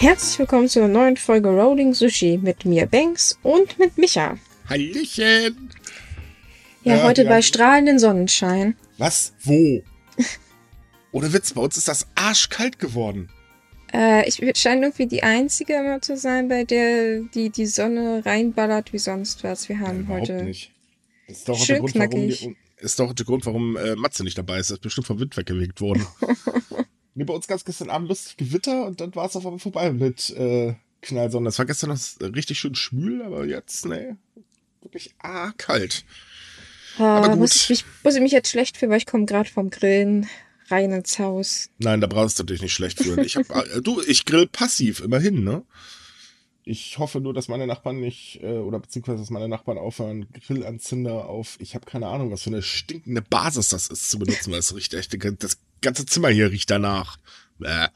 Herzlich willkommen zu einer neuen Folge Rolling Sushi mit mir, Banks, und mit Micha. Hallöchen! Ja, Ja, heute ja. bei strahlendem Sonnenschein. Was? Wo? Ohne Witz, bei uns ist das arschkalt geworden. Äh, ich scheine irgendwie die Einzige immer zu sein, bei der die, die Sonne reinballert wie sonst was. Wir haben Überhaupt heute. nicht. Das ist doch Schön der Grund, warum, knackig. die, ist doch der Grund, warum äh, Matze nicht dabei ist. Er ist bestimmt vom Wind weggewegt worden. nee, bei uns gab es gestern Abend lustig Gewitter und dann war es auf einmal vorbei mit äh, Knallsonne. Es war gestern noch richtig schön schwül, aber jetzt, nee, wirklich ah, kalt. Ah, aber gut. Muss, ich mich, muss ich mich jetzt schlecht fühlen, weil ich komme gerade vom Grillen rein ins Haus. Nein, da brauchst du dich nicht schlecht fühlen. Ich hab, äh, du, ich grill passiv, immerhin, ne? Ich hoffe nur, dass meine Nachbarn nicht, äh, oder beziehungsweise, dass meine Nachbarn aufhören, Grillanzünder auf, ich habe keine Ahnung, was für eine stinkende Basis das ist zu benutzen, weil es riecht echt, das ganze Zimmer hier riecht danach. Bäh.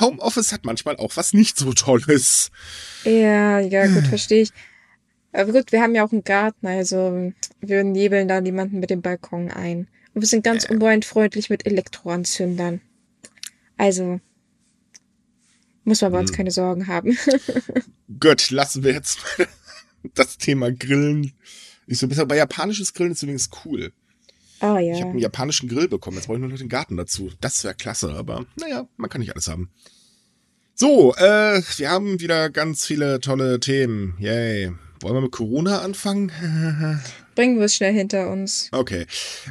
Homeoffice hat manchmal auch was nicht so Tolles. Ja, ja, gut, verstehe ich. Aber gut, wir haben ja auch einen Garten, also wir nebeln da niemanden mit dem Balkon ein. Und wir sind ganz umweltfreundlich mit Elektroanzündern. Also muss man bei uns Hm. keine Sorgen haben. Gut, lassen wir jetzt mal das Thema Grillen. Ich so, bisher bei japanisches Grillen ist übrigens cool. Oh Ich habe ja. einen japanischen Grill bekommen. Jetzt brauche ich nur noch den Garten dazu. Das wäre klasse, aber naja, man kann nicht alles haben. So, äh, wir haben wieder ganz viele tolle Themen. Yay. Wollen wir mit Corona anfangen? Bringen wir es schnell hinter uns. Okay.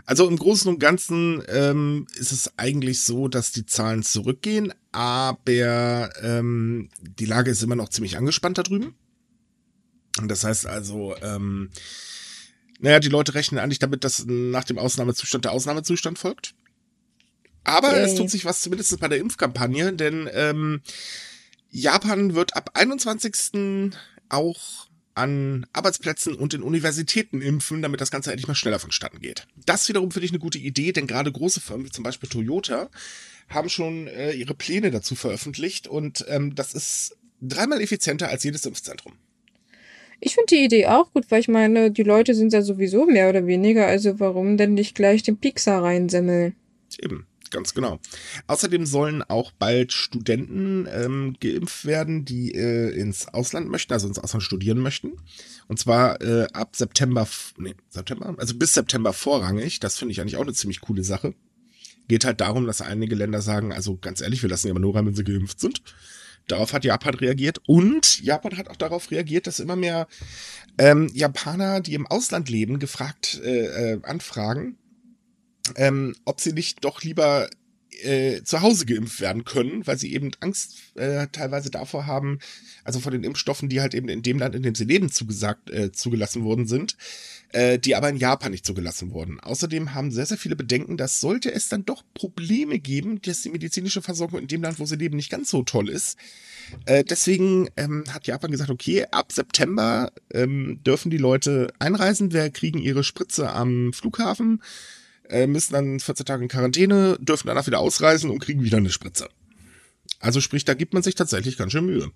Also im Großen und Ganzen ähm, ist es eigentlich so, dass die Zahlen zurückgehen, aber ähm, die Lage ist immer noch ziemlich angespannt da drüben. Und das heißt also, ähm, naja, die Leute rechnen eigentlich damit, dass nach dem Ausnahmezustand der Ausnahmezustand folgt. Aber Yay. es tut sich was zumindest bei der Impfkampagne, denn ähm, Japan wird ab 21. auch an Arbeitsplätzen und in Universitäten impfen, damit das Ganze endlich mal schneller vonstatten geht. Das wiederum finde ich eine gute Idee, denn gerade große Firmen wie zum Beispiel Toyota haben schon äh, ihre Pläne dazu veröffentlicht und ähm, das ist dreimal effizienter als jedes Impfzentrum. Ich finde die Idee auch gut, weil ich meine, die Leute sind ja sowieso mehr oder weniger, also warum denn nicht gleich den Pixar reinsemmeln? Eben, ganz genau. Außerdem sollen auch bald Studenten ähm, geimpft werden, die äh, ins Ausland möchten, also ins Ausland studieren möchten. Und zwar äh, ab September, nee, September, also bis September vorrangig. Das finde ich eigentlich auch eine ziemlich coole Sache. Geht halt darum, dass einige Länder sagen, also ganz ehrlich, wir lassen aber nur rein, wenn sie geimpft sind. Darauf hat Japan reagiert und Japan hat auch darauf reagiert, dass immer mehr ähm, Japaner, die im Ausland leben, gefragt äh, äh, anfragen, ähm, ob sie nicht doch lieber äh, zu Hause geimpft werden können, weil sie eben Angst äh, teilweise davor haben, also vor den Impfstoffen, die halt eben in dem Land, in dem sie leben, zugesagt, äh, zugelassen worden sind, äh, die aber in Japan nicht zugelassen wurden. Außerdem haben sehr, sehr viele Bedenken, dass sollte es dann doch Probleme geben, dass die medizinische Versorgung in dem Land, wo sie leben, nicht ganz so toll ist. Äh, deswegen ähm, hat Japan gesagt, okay, ab September ähm, dürfen die Leute einreisen, wir kriegen ihre Spritze am Flughafen, äh, müssen dann 14 Tage in Quarantäne, dürfen danach wieder ausreisen und kriegen wieder eine Spritze. Also sprich, da gibt man sich tatsächlich ganz schön Mühe.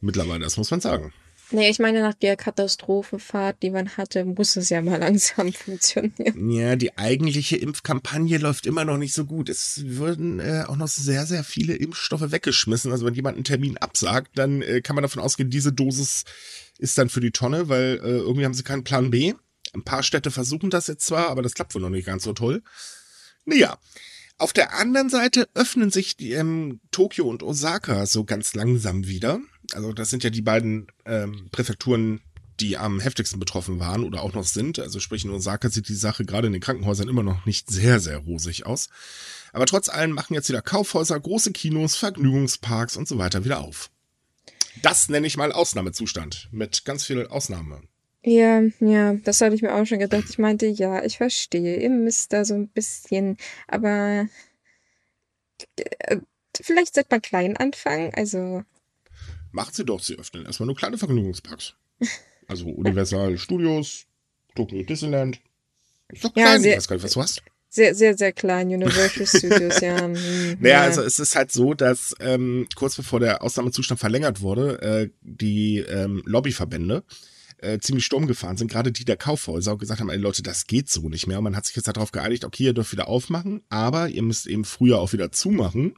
Mittlerweile, das muss man sagen. Nee, ich meine, nach der Katastrophenfahrt, die man hatte, muss es ja mal langsam funktionieren. Ja, die eigentliche Impfkampagne läuft immer noch nicht so gut. Es würden äh, auch noch sehr, sehr viele Impfstoffe weggeschmissen. Also wenn jemand einen Termin absagt, dann äh, kann man davon ausgehen, diese Dosis ist dann für die Tonne, weil äh, irgendwie haben sie keinen Plan B. Ein paar Städte versuchen das jetzt zwar, aber das klappt wohl noch nicht ganz so toll. Naja, auf der anderen Seite öffnen sich die, ähm, Tokio und Osaka so ganz langsam wieder. Also das sind ja die beiden ähm, Präfekturen, die am heftigsten betroffen waren oder auch noch sind. Also sprich in Osaka sieht die Sache gerade in den Krankenhäusern immer noch nicht sehr, sehr rosig aus. Aber trotz allem machen jetzt wieder Kaufhäuser, große Kinos, Vergnügungsparks und so weiter wieder auf. Das nenne ich mal Ausnahmezustand mit ganz viel Ausnahme. Ja, ja, das hatte ich mir auch schon gedacht. Ich meinte, ja, ich verstehe, ihr müsst da so ein bisschen, aber äh, vielleicht sollte man klein anfangen. Also, Macht sie doch, sie öffnen erstmal nur kleine Vergnügungsparks. Also Universal Studios, Tokyo Disneyland. Ist doch Ja, klein, sehr- ich weiß gar nicht, was du hast. sehr, sehr, sehr klein, Universal Studios, ja. hm, Naja, ja. also es ist halt so, dass ähm, kurz bevor der Ausnahmezustand verlängert wurde, äh, die ähm, Lobbyverbände äh, ziemlich Sturm gefahren sind, gerade die der Kaufhäuser und gesagt haben, ey Leute, das geht so nicht mehr. Und man hat sich jetzt darauf geeinigt, okay, ihr dürft wieder aufmachen, aber ihr müsst eben früher auch wieder zumachen.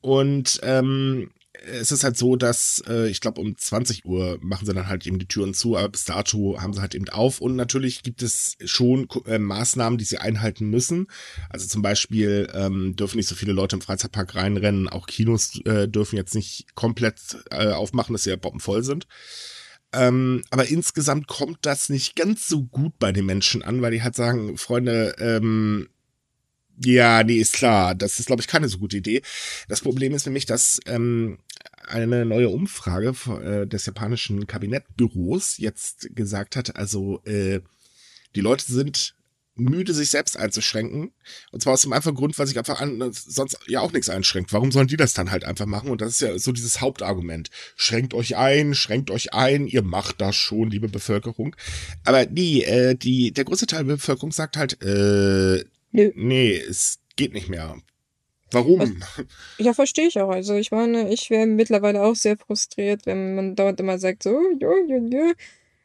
Und ähm, es ist halt so, dass äh, ich glaube um 20 Uhr machen sie dann halt eben die Türen zu, aber bis dato haben sie halt eben auf und natürlich gibt es schon äh, Maßnahmen, die sie einhalten müssen. Also zum Beispiel ähm, dürfen nicht so viele Leute im Freizeitpark reinrennen, auch Kinos äh, dürfen jetzt nicht komplett äh, aufmachen, dass sie ja bombenvoll sind. Ähm, aber insgesamt kommt das nicht ganz so gut bei den Menschen an, weil die halt sagen, Freunde, ähm, ja, nee, ist klar. Das ist, glaube ich, keine so gute Idee. Das Problem ist nämlich, dass ähm, eine neue Umfrage äh, des japanischen Kabinettbüros jetzt gesagt hat, also äh, die Leute sind müde, sich selbst einzuschränken. Und zwar aus dem einfachen Grund, weil sich einfach an, sonst ja auch nichts einschränkt. Warum sollen die das dann halt einfach machen? Und das ist ja so dieses Hauptargument. Schränkt euch ein, schränkt euch ein, ihr macht das schon, liebe Bevölkerung. Aber nee, äh, die, der große Teil der Bevölkerung sagt halt, äh, Nö. Nee, es geht nicht mehr. Warum? Also, ja, verstehe ich auch. Also ich meine, ich wäre mittlerweile auch sehr frustriert, wenn man dauernd immer sagt, so, jo, jo, jo.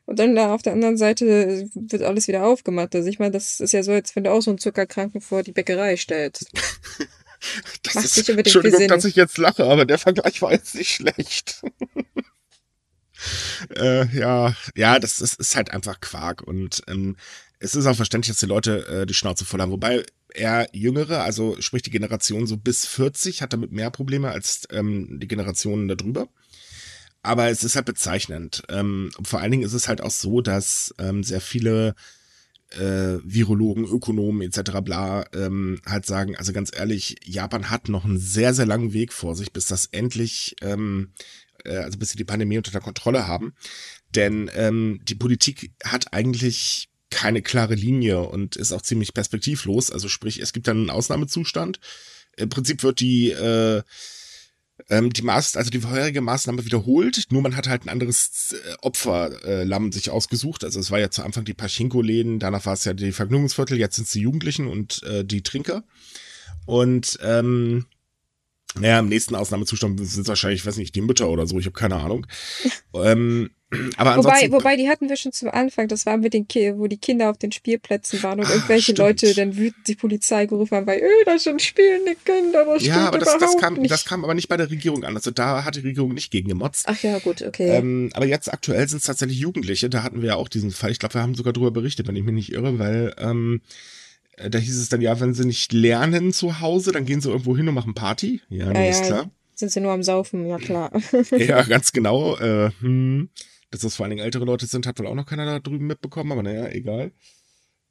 Und dann da auf der anderen Seite wird alles wieder aufgemacht. Also ich meine, das ist ja so, als wenn du auch so einen Zuckerkranken vor die Bäckerei stellst. das Macht ist, Entschuldigung, dass ich jetzt lache, aber der Vergleich war jetzt nicht schlecht. äh, ja, ja, das, das ist halt einfach Quark. Und ähm, es ist auch verständlich, dass die Leute äh, die Schnauze voll haben. Wobei er Jüngere, also sprich die Generation so bis 40, hat damit mehr Probleme als ähm, die Generationen darüber. Aber es ist halt bezeichnend. Ähm, vor allen Dingen ist es halt auch so, dass ähm, sehr viele äh, Virologen, Ökonomen etc. bla ähm, halt sagen, also ganz ehrlich, Japan hat noch einen sehr, sehr langen Weg vor sich, bis das endlich, ähm, äh, also bis sie die Pandemie unter der Kontrolle haben. Denn ähm, die Politik hat eigentlich keine klare Linie und ist auch ziemlich perspektivlos. Also sprich, es gibt dann einen Ausnahmezustand. Im Prinzip wird die äh, ähm, die Maß, also die vorherige Maßnahme wiederholt, nur man hat halt ein anderes äh, Opferlamm äh, sich ausgesucht. Also es war ja zu Anfang die Pachinko-Läden, danach war es ja die Vergnügungsviertel, jetzt sind es die Jugendlichen und äh, die Trinker. Und ähm, naja, im nächsten Ausnahmezustand sind es wahrscheinlich, ich weiß nicht, die Mütter oder so, ich habe keine Ahnung. ähm, aber wobei, wobei, die hatten wir schon zum Anfang, das war mit den Ki wo die Kinder auf den Spielplätzen waren und irgendwelche stimmt. Leute dann wütend die Polizei gerufen haben, weil, öh, das sind spielende Kinder, das Ja, aber das, das, kam, nicht. das kam aber nicht bei der Regierung an. Also da hat die Regierung nicht gegen gemotzt. Ach ja, gut, okay. Ähm, aber jetzt aktuell sind es tatsächlich Jugendliche, da hatten wir ja auch diesen Fall. Ich glaube, wir haben sogar darüber berichtet, wenn ich mich nicht irre, weil ähm, äh, da hieß es dann, ja, wenn sie nicht lernen zu Hause, dann gehen sie irgendwo hin und machen Party. Ja, ja, ist klar. Sind sie nur am Saufen, ja klar. ja, ganz genau. Äh, hm, dass das vor allen Dingen ältere Leute sind, hat wohl auch noch keiner da drüben mitbekommen, aber naja, egal.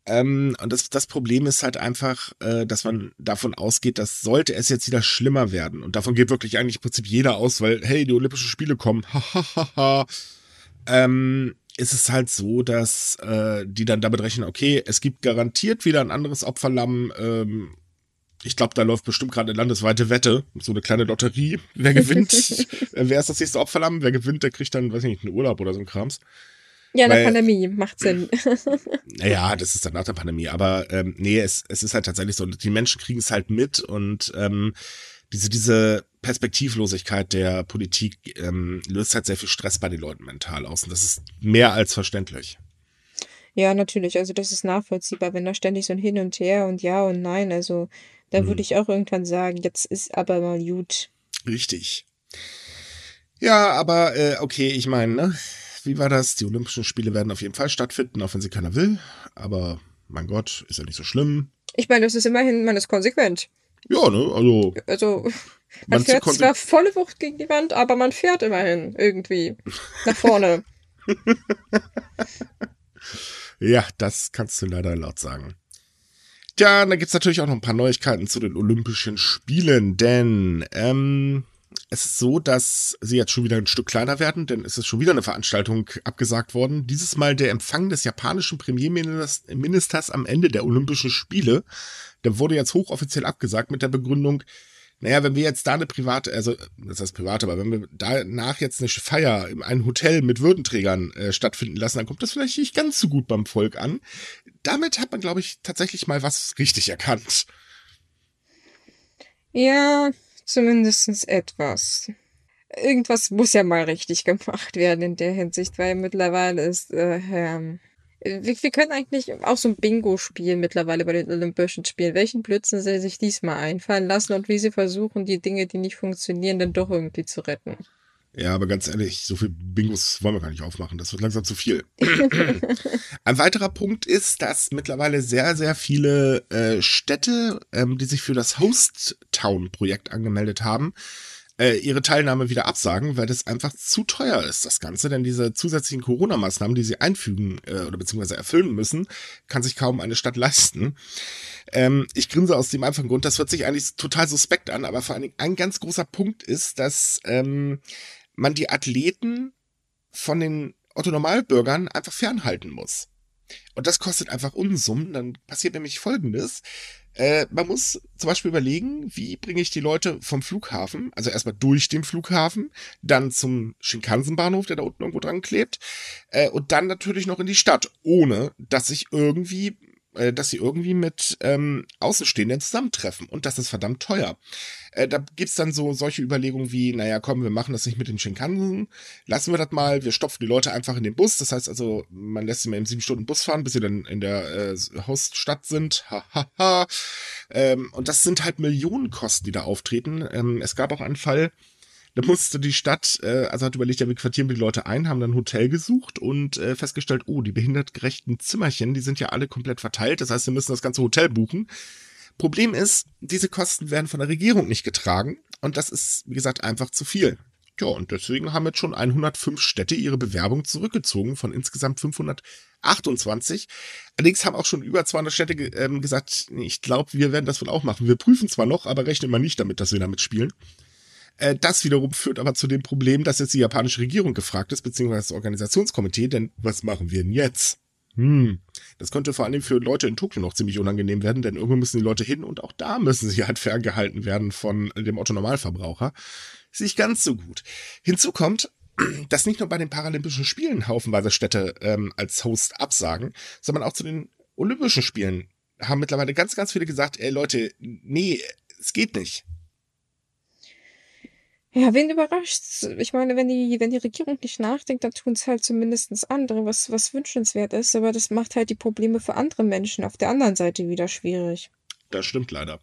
Ähm, und das, das Problem ist halt einfach, äh, dass man davon ausgeht, dass sollte es jetzt wieder schlimmer werden, und davon geht wirklich eigentlich im Prinzip jeder aus, weil, hey, die Olympischen Spiele kommen, hahaha, ähm, ist es halt so, dass äh, die dann damit rechnen, okay, es gibt garantiert wieder ein anderes Opferlamm. Ähm, ich glaube, da läuft bestimmt gerade eine landesweite Wette, so eine kleine Lotterie. Wer gewinnt, wer ist das nächste Opferlamm? Wer gewinnt, der kriegt dann, weiß ich nicht, einen Urlaub oder so ein Krams. Ja, nach Pandemie, macht Sinn. naja, das ist dann nach der Pandemie. Aber ähm, nee, es, es ist halt tatsächlich so, die Menschen kriegen es halt mit und ähm, diese, diese Perspektivlosigkeit der Politik ähm, löst halt sehr viel Stress bei den Leuten mental aus. Und das ist mehr als verständlich. Ja, natürlich. Also das ist nachvollziehbar, wenn da ständig so ein Hin und Her und Ja und Nein. Also da hm. würde ich auch irgendwann sagen, jetzt ist aber mal gut. Richtig. Ja, aber äh, okay, ich meine, ne? wie war das? Die Olympischen Spiele werden auf jeden Fall stattfinden, auch wenn sie keiner will. Aber mein Gott, ist ja nicht so schlimm. Ich meine, das ist immerhin, man ist konsequent. Ja, ne? Also. Also. Man, man fährt zwar volle Wucht gegen die Wand, aber man fährt immerhin irgendwie nach vorne. ja, das kannst du leider laut sagen. Ja, da gibt es natürlich auch noch ein paar Neuigkeiten zu den Olympischen Spielen, denn ähm, es ist so, dass sie jetzt schon wieder ein Stück kleiner werden, denn es ist schon wieder eine Veranstaltung abgesagt worden. Dieses Mal der Empfang des japanischen Premierministers am Ende der Olympischen Spiele. Der wurde jetzt hochoffiziell abgesagt mit der Begründung, naja, wenn wir jetzt da eine private, also das heißt private, aber wenn wir danach jetzt eine Feier in einem Hotel mit Würdenträgern äh, stattfinden lassen, dann kommt das vielleicht nicht ganz so gut beim Volk an. Damit hat man, glaube ich, tatsächlich mal was richtig erkannt. Ja, zumindest etwas. Irgendwas muss ja mal richtig gemacht werden in der Hinsicht, weil mittlerweile ist äh, ähm, Wir, wir können eigentlich auch so ein Bingo spielen mittlerweile bei den Olympischen Spielen. Welchen Blödsinn sie sich diesmal einfallen lassen und wie sie versuchen, die Dinge, die nicht funktionieren, dann doch irgendwie zu retten. Ja, aber ganz ehrlich, so viel Bingos wollen wir gar nicht aufmachen. Das wird langsam zu viel. Ein weiterer Punkt ist, dass mittlerweile sehr, sehr viele äh, Städte, ähm, die sich für das Host Town Projekt angemeldet haben, äh, ihre Teilnahme wieder absagen, weil das einfach zu teuer ist, das Ganze. Denn diese zusätzlichen Corona-Maßnahmen, die sie einfügen äh, oder beziehungsweise erfüllen müssen, kann sich kaum eine Stadt leisten. Ähm, ich grinse aus dem einfachen Grund, das hört sich eigentlich total suspekt an, aber vor allen Dingen ein ganz großer Punkt ist, dass ähm, man die Athleten von den Otto-Normalbürgern einfach fernhalten muss. Und das kostet einfach Unsummen. Dann passiert nämlich Folgendes. Äh, man muss zum Beispiel überlegen, wie bringe ich die Leute vom Flughafen, also erstmal durch den Flughafen, dann zum Shinkansen-Bahnhof, der da unten irgendwo dran klebt, äh, und dann natürlich noch in die Stadt, ohne dass ich irgendwie äh, dass sie irgendwie mit ähm, Außenstehenden zusammentreffen. Und das ist verdammt teuer. Äh, da gibt's dann so solche Überlegungen wie, naja, komm, wir machen das nicht mit den Shinkansen, lassen wir das mal, wir stopfen die Leute einfach in den Bus. Das heißt also, man lässt sie mal im sieben Stunden Bus fahren, bis sie dann in der äh, Hoststadt sind. Ha, ähm, und das sind halt Millionenkosten, die da auftreten. Ähm, es gab auch einen Fall, da musste die Stadt, äh, also hat überlegt, ja, wir quartieren die Leute ein, haben dann ein Hotel gesucht und äh, festgestellt, oh, die behindertgerechten Zimmerchen, die sind ja alle komplett verteilt. Das heißt, wir müssen das ganze Hotel buchen. Problem ist, diese Kosten werden von der Regierung nicht getragen und das ist, wie gesagt, einfach zu viel. Ja, und deswegen haben jetzt schon 105 Städte ihre Bewerbung zurückgezogen von insgesamt 528. Allerdings haben auch schon über 200 Städte ähm, gesagt, ich glaube, wir werden das wohl auch machen. Wir prüfen zwar noch, aber rechnen mal nicht damit, dass wir damit spielen. Äh, das wiederum führt aber zu dem Problem, dass jetzt die japanische Regierung gefragt ist, beziehungsweise das Organisationskomitee, denn was machen wir denn jetzt? Hm. Das könnte vor allem für Leute in Tokio noch ziemlich unangenehm werden, denn irgendwo müssen die Leute hin und auch da müssen sie halt ferngehalten werden von dem Otto-Normalverbraucher. Ist nicht ganz so gut. Hinzu kommt, dass nicht nur bei den Paralympischen Spielen haufenweise Städte ähm, als Host absagen, sondern auch zu den Olympischen Spielen haben mittlerweile ganz, ganz viele gesagt, ey Leute, nee, es geht nicht. Ja, wen überrascht's? Ich meine, wenn die, wenn die Regierung nicht nachdenkt, dann tun's halt zumindestens andere, was, was wünschenswert ist. Aber das macht halt die Probleme für andere Menschen auf der anderen Seite wieder schwierig. Das stimmt leider.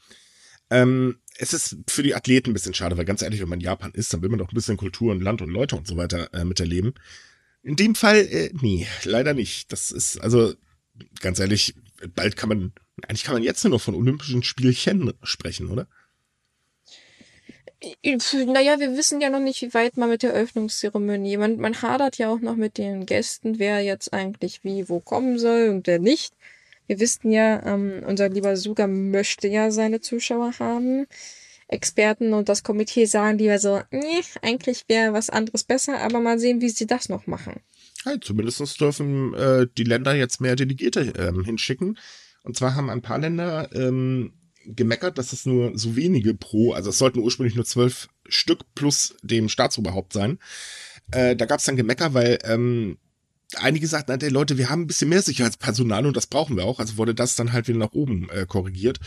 Ähm, es ist für die Athleten ein bisschen schade, weil ganz ehrlich, wenn man in Japan ist, dann will man doch ein bisschen Kultur und Land und Leute und so weiter äh, miterleben. In dem Fall, äh, nee, leider nicht. Das ist, also, ganz ehrlich, bald kann man, eigentlich kann man jetzt nur noch von Olympischen Spielchen sprechen, oder? Naja, wir wissen ja noch nicht, wie weit man mit der Öffnungszeremonie. Man, man hadert ja auch noch mit den Gästen, wer jetzt eigentlich wie wo kommen soll und wer nicht. Wir wissen ja, ähm, unser lieber Suga möchte ja seine Zuschauer haben. Experten und das Komitee sagen lieber so, nee, eigentlich wäre was anderes besser, aber mal sehen, wie sie das noch machen. Ja, zumindest dürfen äh, die Länder jetzt mehr Delegierte ähm, hinschicken. Und zwar haben ein paar Länder ähm, gemeckert, dass es nur so wenige pro, also es sollten ursprünglich nur zwölf Stück plus dem Staatsoberhaupt sein. Äh, da gab es dann Gemecker, weil ähm, einige sagten, na, Leute, wir haben ein bisschen mehr Sicherheitspersonal und das brauchen wir auch. Also wurde das dann halt wieder nach oben äh, korrigiert.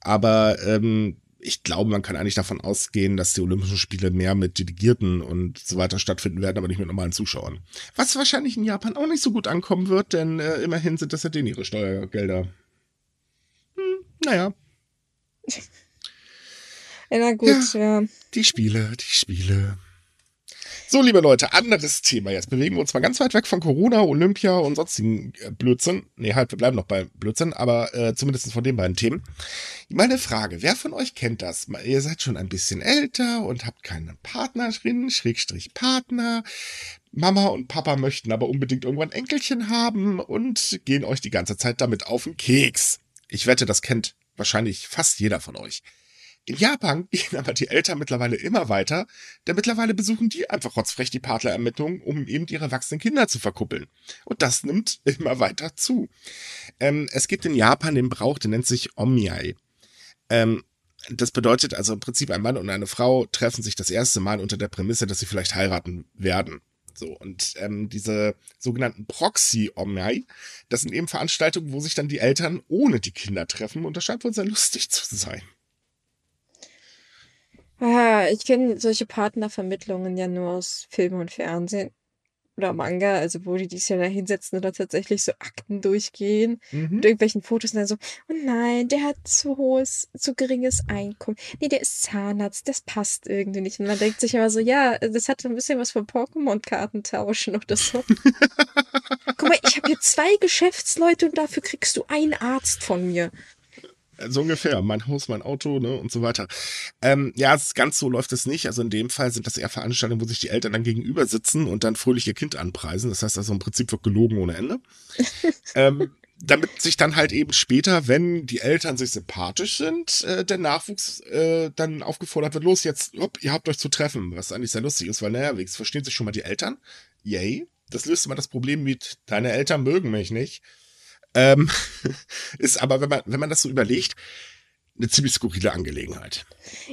Aber ähm, ich glaube, man kann eigentlich davon ausgehen, dass die Olympischen Spiele mehr mit Delegierten und so weiter stattfinden werden, aber nicht mit normalen Zuschauern. Was wahrscheinlich in Japan auch nicht so gut ankommen wird, denn äh, immerhin sind das ja denen ihre Steuergelder. Hm, naja, ja, na gut, ja, ja. Die Spiele, die Spiele. So, liebe Leute, anderes Thema. Jetzt bewegen wir uns mal ganz weit weg von Corona, Olympia und sonstigen äh, Blödsinn. Nee, halt, wir bleiben noch bei Blödsinn, aber äh, zumindest von den beiden Themen. Meine Frage, wer von euch kennt das? Ihr seid schon ein bisschen älter und habt keine Partnerin, Schrägstrich Partner. Mama und Papa möchten aber unbedingt irgendwann Enkelchen haben und gehen euch die ganze Zeit damit auf den Keks. Ich wette, das kennt wahrscheinlich fast jeder von euch. In Japan gehen aber die Eltern mittlerweile immer weiter, denn mittlerweile besuchen die einfach rotzfrech die Partnerermittlungen, um eben ihre erwachsenen Kinder zu verkuppeln. Und das nimmt immer weiter zu. Ähm, es gibt in Japan den Brauch, der nennt sich Omiai. Ähm, das bedeutet also im Prinzip, ein Mann und eine Frau treffen sich das erste Mal unter der Prämisse, dass sie vielleicht heiraten werden. So, und ähm, diese sogenannten Proxy-Omai, das sind eben Veranstaltungen, wo sich dann die Eltern ohne die Kinder treffen und das scheint wohl sehr lustig zu sein. Ah, ich kenne solche Partnervermittlungen ja nur aus Film und Fernsehen. Oder Manga, also wo die sich ja da hinsetzen oder tatsächlich so Akten durchgehen mhm. mit irgendwelchen Fotos und dann so, oh nein, der hat zu hohes, zu geringes Einkommen. Nee, der ist Zahnarzt, das passt irgendwie nicht. Und man denkt sich immer so, ja, das hat ein bisschen was von Pokémon-Karten tauschen oder so. Guck mal, ich habe hier zwei Geschäftsleute und dafür kriegst du einen Arzt von mir. So ungefähr. Mein Haus, mein Auto, ne, und so weiter. Ähm, ja, ganz so läuft es nicht. Also in dem Fall sind das eher Veranstaltungen, wo sich die Eltern dann gegenüber sitzen und dann fröhlich ihr Kind anpreisen. Das heißt also im Prinzip wird gelogen ohne Ende. ähm, damit sich dann halt eben später, wenn die Eltern sich sympathisch sind, äh, der Nachwuchs äh, dann aufgefordert wird, los jetzt, hopp, ihr habt euch zu treffen, was eigentlich sehr lustig ist, weil naja, wenigstens verstehen sich schon mal die Eltern. Yay. Das löst immer das Problem mit, deine Eltern mögen mich nicht. Ähm, ist aber, wenn man, wenn man das so überlegt, eine ziemlich skurrile Angelegenheit.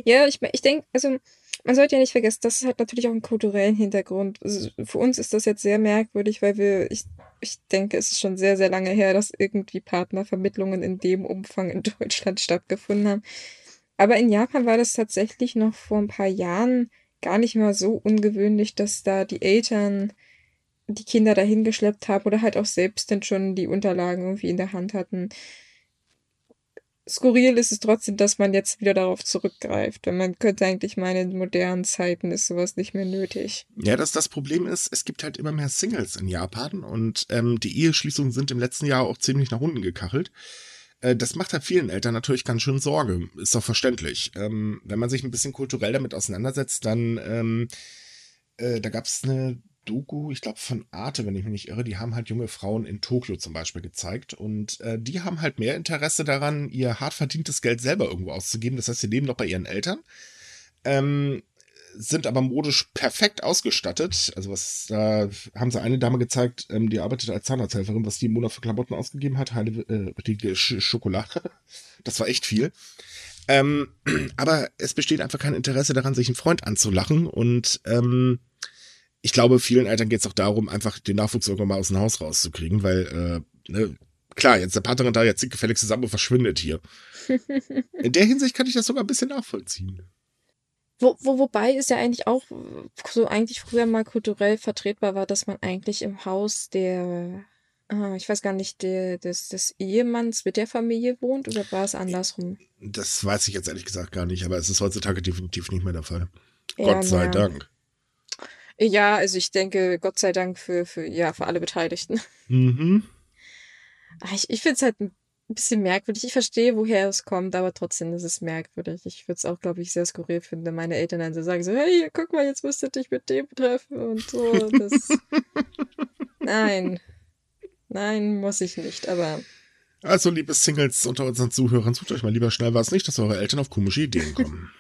Ja, ich, ich denke, also man sollte ja nicht vergessen, das hat natürlich auch einen kulturellen Hintergrund. Also für uns ist das jetzt sehr merkwürdig, weil wir, ich, ich denke, es ist schon sehr, sehr lange her, dass irgendwie Partnervermittlungen in dem Umfang in Deutschland stattgefunden haben. Aber in Japan war das tatsächlich noch vor ein paar Jahren gar nicht mal so ungewöhnlich, dass da die Eltern die Kinder dahin geschleppt haben oder halt auch selbst dann schon die Unterlagen irgendwie in der Hand hatten. Skurril ist es trotzdem, dass man jetzt wieder darauf zurückgreift. Und man könnte eigentlich meinen, in modernen Zeiten ist sowas nicht mehr nötig. Ja, dass das Problem ist, es gibt halt immer mehr Singles in Japan und ähm, die Eheschließungen sind im letzten Jahr auch ziemlich nach unten gekachelt. Äh, das macht halt vielen Eltern natürlich ganz schön Sorge. Ist doch verständlich. Ähm, wenn man sich ein bisschen kulturell damit auseinandersetzt, dann ähm, äh, da gab es eine Doku, ich glaube von Arte, wenn ich mich nicht irre, die haben halt junge Frauen in Tokio zum Beispiel gezeigt und äh, die haben halt mehr Interesse daran, ihr hart verdientes Geld selber irgendwo auszugeben. Das heißt, sie leben noch bei ihren Eltern, ähm, sind aber modisch perfekt ausgestattet. Also was, da haben sie eine Dame gezeigt, ähm, die arbeitet als Zahnarzthelferin, was die im Monat für Klamotten ausgegeben hat, heile, äh, Sch Schokolade. Das war echt viel. Ähm, aber es besteht einfach kein Interesse daran, sich einen Freund anzulachen und ähm, ich glaube, vielen Eltern geht es auch darum, einfach den Nachwuchs irgendwann mal aus dem Haus rauszukriegen, weil, äh, ne, klar, jetzt der Partnerin da, jetzt zieht gefällig zusammen und verschwindet hier. In der Hinsicht kann ich das sogar ein bisschen nachvollziehen. Wo, wo, wobei es ja eigentlich auch so eigentlich früher mal kulturell vertretbar war, dass man eigentlich im Haus der, ah, ich weiß gar nicht, der, des, des Ehemanns mit der Familie wohnt oder war es andersrum? Das weiß ich jetzt ehrlich gesagt gar nicht, aber es ist heutzutage definitiv nicht mehr der Fall. Ja, Gott sei ja. Dank. Ja, also ich denke, Gott sei Dank für, für, ja, für alle Beteiligten. Mhm. Ah, ich, ich finde es halt ein bisschen merkwürdig. Ich verstehe, woher es kommt, aber trotzdem ist es merkwürdig. Ich würde es auch, glaube ich, sehr skurril finden, wenn meine Eltern dann so sagen, so, hey, guck mal, jetzt müsst ihr dich mit dem treffen und so. Das... Nein. Nein, muss ich nicht, aber. Also, liebe Singles unter unseren Zuhörern, sucht euch mal lieber schnell was nicht, dass eure Eltern auf komische Ideen kommen.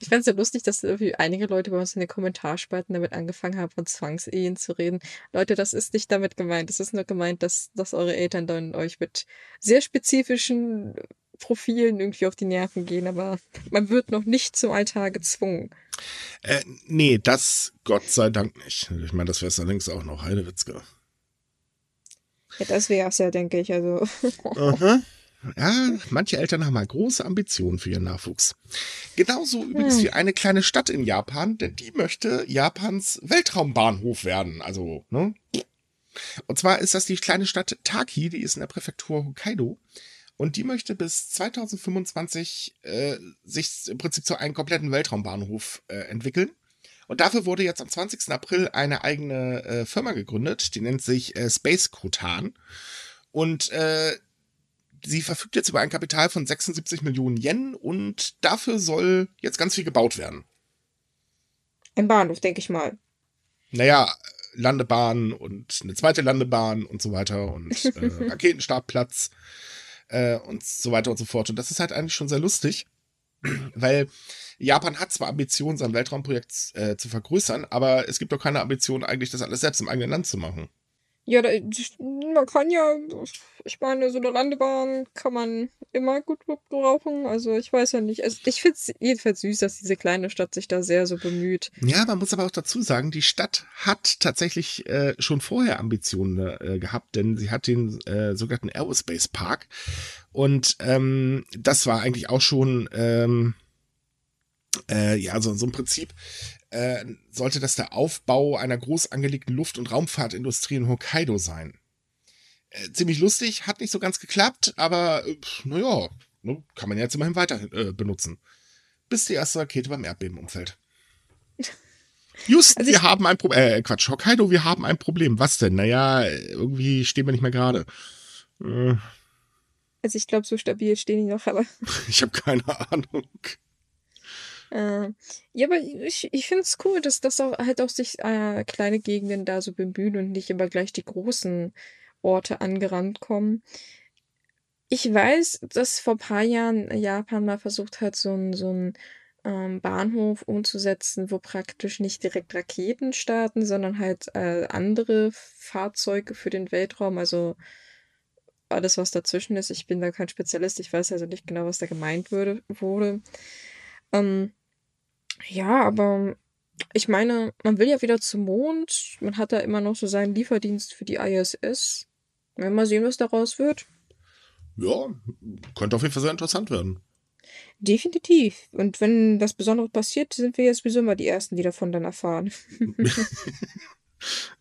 Ich fand es ja lustig, dass irgendwie einige Leute bei uns in den Kommentarspalten damit angefangen haben, von Zwangsehen zu reden. Leute, das ist nicht damit gemeint. Es ist nur gemeint, dass, dass eure Eltern dann euch mit sehr spezifischen Profilen irgendwie auf die Nerven gehen, aber man wird noch nicht zum Altar gezwungen. Äh, nee, das Gott sei Dank nicht. Ich meine, das wäre es allerdings auch noch Heidewitzke. Ja, das wäre es ja, denke ich. Also. Aha. Ja, manche Eltern haben mal große Ambitionen für ihren Nachwuchs. Genauso übrigens hm. wie eine kleine Stadt in Japan, denn die möchte Japans Weltraumbahnhof werden. Also, ne? Und zwar ist das die kleine Stadt Taki, die ist in der Präfektur Hokkaido. Und die möchte bis 2025 äh, sich im Prinzip zu einem kompletten Weltraumbahnhof äh, entwickeln. Und dafür wurde jetzt am 20. April eine eigene äh, Firma gegründet, die nennt sich äh, Space Kotan. Und äh, sie verfügt jetzt über ein Kapital von 76 Millionen Yen und dafür soll jetzt ganz viel gebaut werden. Ein Bahnhof, denke ich mal. Naja, Landebahn und eine zweite Landebahn und so weiter und äh, Raketenstartplatz äh, und so weiter und so fort. Und das ist halt eigentlich schon sehr lustig, weil Japan hat zwar Ambitionen, sein Weltraumprojekt äh, zu vergrößern, aber es gibt doch keine Ambition, eigentlich das alles selbst im eigenen Land zu machen. Ja, man kann ja, ich meine, so eine Landebahn kann man immer gut gebrauchen. Also ich weiß ja nicht. Ich finde es jedenfalls süß, dass diese kleine Stadt sich da sehr so bemüht. Ja, man muss aber auch dazu sagen, die Stadt hat tatsächlich äh, schon vorher Ambitionen äh, gehabt, denn sie hat den äh, sogenannten Aerospace Park. Und ähm, das war eigentlich auch schon. Ähm, Äh, ja, so, so im Prinzip äh, sollte das der Aufbau einer groß angelegten Luft- und Raumfahrtindustrie in Hokkaido sein. Äh, ziemlich lustig, hat nicht so ganz geklappt, aber äh, naja, ne, kann man jetzt immerhin weiter äh, benutzen. Bis die erste Rakete beim Erdbeben umfällt. Just, also wir haben ein Problem. Äh, Quatsch, Hokkaido, wir haben ein Problem. Was denn? Naja, irgendwie stehen wir nicht mehr gerade. Äh. Also ich glaube, so stabil stehen die noch, aber. ich habe keine Ahnung. Äh, ja, aber ich, ich finde es cool, dass das auch halt auch sich äh, kleine Gegenden da so bemühen und nicht immer gleich die großen Orte angerannt kommen. Ich weiß, dass vor ein paar Jahren Japan mal versucht hat, so ein, so ein ähm, Bahnhof umzusetzen, wo praktisch nicht direkt Raketen starten, sondern halt äh, andere Fahrzeuge für den Weltraum, also alles, was dazwischen ist. Ich bin da kein Spezialist, ich weiß also nicht genau, was da gemeint würde, wurde. Ähm, ja, aber ich meine, man will ja wieder zum Mond. Man hat da immer noch so seinen Lieferdienst für die ISS. Wenn mal sehen, was daraus wird. Ja, könnte auf jeden Fall sehr interessant werden. Definitiv. Und wenn was Besonderes passiert, sind wir jetzt sowieso mal die Ersten, die davon dann erfahren.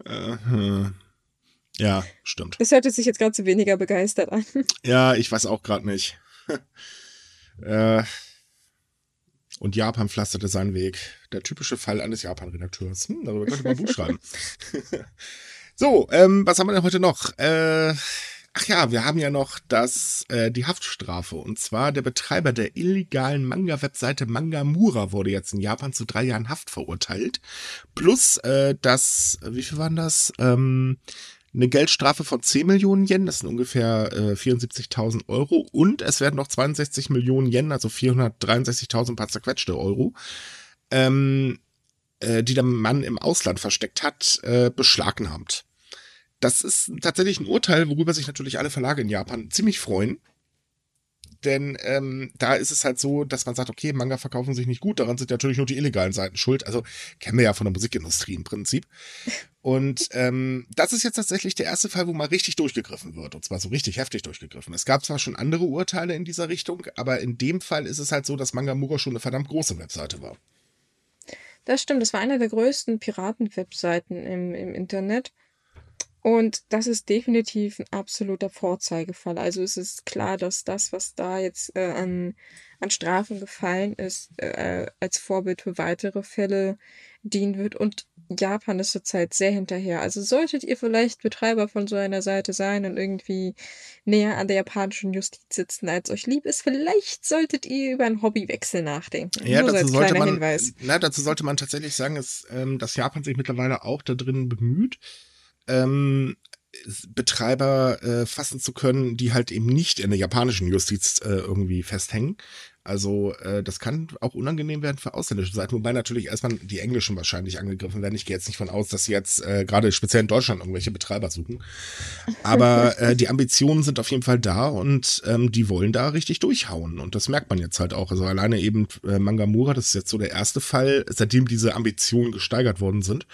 äh, ja, stimmt. Das hört sich jetzt gerade zu weniger begeistert an. Ja, ich weiß auch gerade nicht. äh, und Japan pflasterte seinen Weg. Der typische Fall eines Japan-Redakteurs. Hm, darüber könnte man ein Buch schreiben. so, ähm, was haben wir denn heute noch? Äh, Ach ja, wir haben ja noch das, äh, die Haftstrafe. Und zwar der Betreiber der illegalen Manga-Webseite Mangamura wurde jetzt in Japan zu drei Jahren Haft verurteilt. Plus äh, das, wie viel waren das? Ähm, eine Geldstrafe von 10 Millionen Yen, das sind ungefähr äh, 74.000 Euro. Und es werden noch 62 Millionen Yen, also 463.000 paar zerquetschte Euro, ähm, äh, die der Mann im Ausland versteckt hat, äh, beschlagnahmt. Das ist tatsächlich ein Urteil, worüber sich natürlich alle Verlage in Japan ziemlich freuen. Denn ähm, da ist es halt so, dass man sagt, okay, Manga verkaufen sich nicht gut, daran sind natürlich nur die illegalen Seiten schuld. Also kennen wir ja von der Musikindustrie im Prinzip. Und ähm, das ist jetzt tatsächlich der erste Fall, wo mal richtig durchgegriffen wird. Und zwar so richtig heftig durchgegriffen. Es gab zwar schon andere Urteile in dieser Richtung, aber in dem Fall ist es halt so, dass Manga Mura schon eine verdammt große Webseite war. Das stimmt, das war eine der größten Piraten-Webseiten im, im Internet. Und das ist definitiv ein absoluter Vorzeigefall. Also es ist klar, dass das, was da jetzt äh, an, an Strafen gefallen ist, äh, als Vorbild für weitere Fälle dienen wird. Und Japan ist zurzeit sehr hinterher. Also solltet ihr vielleicht Betreiber von so einer Seite sein und irgendwie näher an der japanischen Justiz sitzen, als euch lieb ist, vielleicht solltet ihr über einen Hobbywechsel nachdenken. Ja, Nur dazu sollte man, Hinweis. Na, dazu sollte man tatsächlich sagen, ist, ähm, dass Japan sich mittlerweile auch da drin bemüht, ähm, Betreiber äh, fassen zu können, die halt eben nicht in der japanischen Justiz äh, irgendwie festhängen. Also äh, das kann auch unangenehm werden für ausländische Seiten, wobei natürlich erstmal die englischen wahrscheinlich angegriffen werden. Ich gehe jetzt nicht von aus, dass sie jetzt äh, gerade speziell in Deutschland irgendwelche Betreiber suchen. Aber äh, die Ambitionen sind auf jeden Fall da und ähm, die wollen da richtig durchhauen. Und das merkt man jetzt halt auch. Also alleine eben äh, Mangamura, das ist jetzt so der erste Fall, seitdem diese Ambitionen gesteigert worden sind.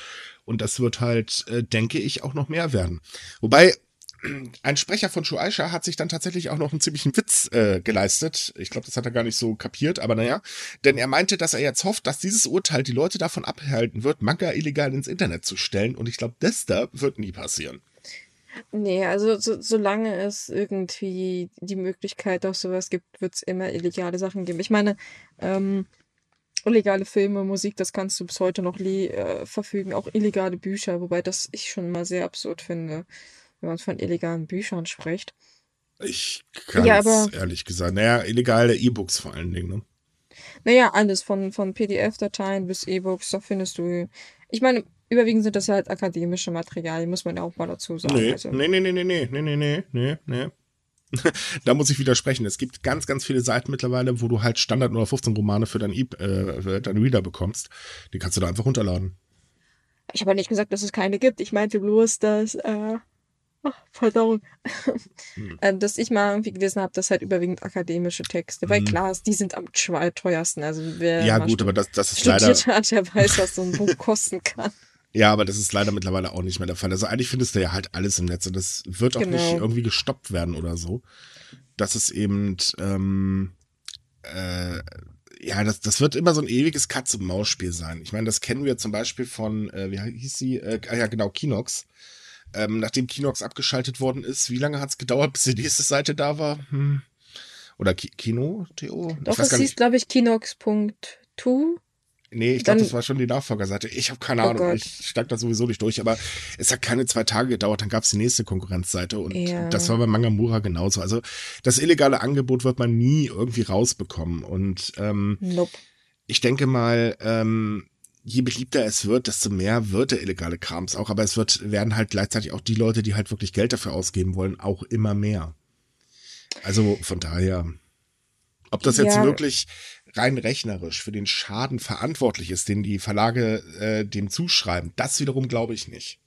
Und das wird halt, äh, denke ich, auch noch mehr werden. Wobei, ein Sprecher von Shuaisha hat sich dann tatsächlich auch noch einen ziemlichen Witz äh, geleistet. Ich glaube, das hat er gar nicht so kapiert, aber naja. Denn er meinte, dass er jetzt hofft, dass dieses Urteil die Leute davon abhalten wird, Manga illegal ins Internet zu stellen. Und ich glaube, das da wird nie passieren. Nee, also so, solange es irgendwie die Möglichkeit auf sowas gibt, wird es immer illegale Sachen geben. Ich meine, ähm, illegale Filme, Musik, das kannst du bis heute noch äh, verfügen. Auch illegale Bücher, wobei das ich schon mal sehr absurd finde, wenn man von illegalen Büchern spricht. Ich kann ja, es ehrlich gesagt. Naja, illegale E-Books vor allen Dingen, ne? Naja, alles von, von PDF-Dateien bis E-Books, da findest du. Ich meine, überwiegend sind das halt akademische Materialien, muss man ja auch mal dazu sagen. Nee, also. nee, nee, nee, nee, nee, nee, nee, nee, nee. da muss ich widersprechen. Es gibt ganz, ganz viele Seiten mittlerweile, wo du halt Standard 15 Romane für deinen, e äh, deinen Reader bekommst. Die kannst du da einfach runterladen. Ich habe ja nicht gesagt, dass es keine gibt. Ich meinte bloß, dass, äh, ach, Verdauung, hm. Äh, dass ich mal irgendwie gelesen habe, dass halt überwiegend akademische Texte, weil hm. klar, die sind am teuersten. Also wer ja gut, aber das, das ist leider... hat, der weiß, was so ein Buch kosten kann. Ja, aber das ist leider mittlerweile auch nicht mehr der Fall. Also eigentlich findest du ja halt alles im Netz und das wird auch genau. nicht irgendwie gestoppt werden oder so. Das ist eben, ähm, äh, ja, das, das wird immer so ein ewiges Katz-und-Maus-Spiel sein. Ich meine, das kennen wir zum Beispiel von, äh, wie hieß sie? Äh, ah ja, genau, Kinox. Ähm, nachdem Kinox abgeschaltet worden ist, wie lange hat es gedauert, bis die nächste Seite da war? Hm. Oder Ki Kino, Theo? Doch, es hieß, glaube ich, Kinox.to. Nee, ich glaube, das war schon die Nachfolgerseite. Ich habe keine oh Ahnung, Gott. ich steig da sowieso nicht durch, aber es hat keine zwei Tage gedauert, dann gab es die nächste Konkurrenzseite und ja. das war bei Mangamura genauso. Also das illegale Angebot wird man nie irgendwie rausbekommen und ähm, nope. ich denke mal, ähm, je beliebter es wird, desto mehr wird der illegale Krams auch, aber es wird, werden halt gleichzeitig auch die Leute, die halt wirklich Geld dafür ausgeben wollen, auch immer mehr. Also von daher, ob das jetzt ja. wirklich rein rechnerisch für den Schaden verantwortlich ist, den die Verlage äh, dem zuschreiben, das wiederum glaube ich nicht.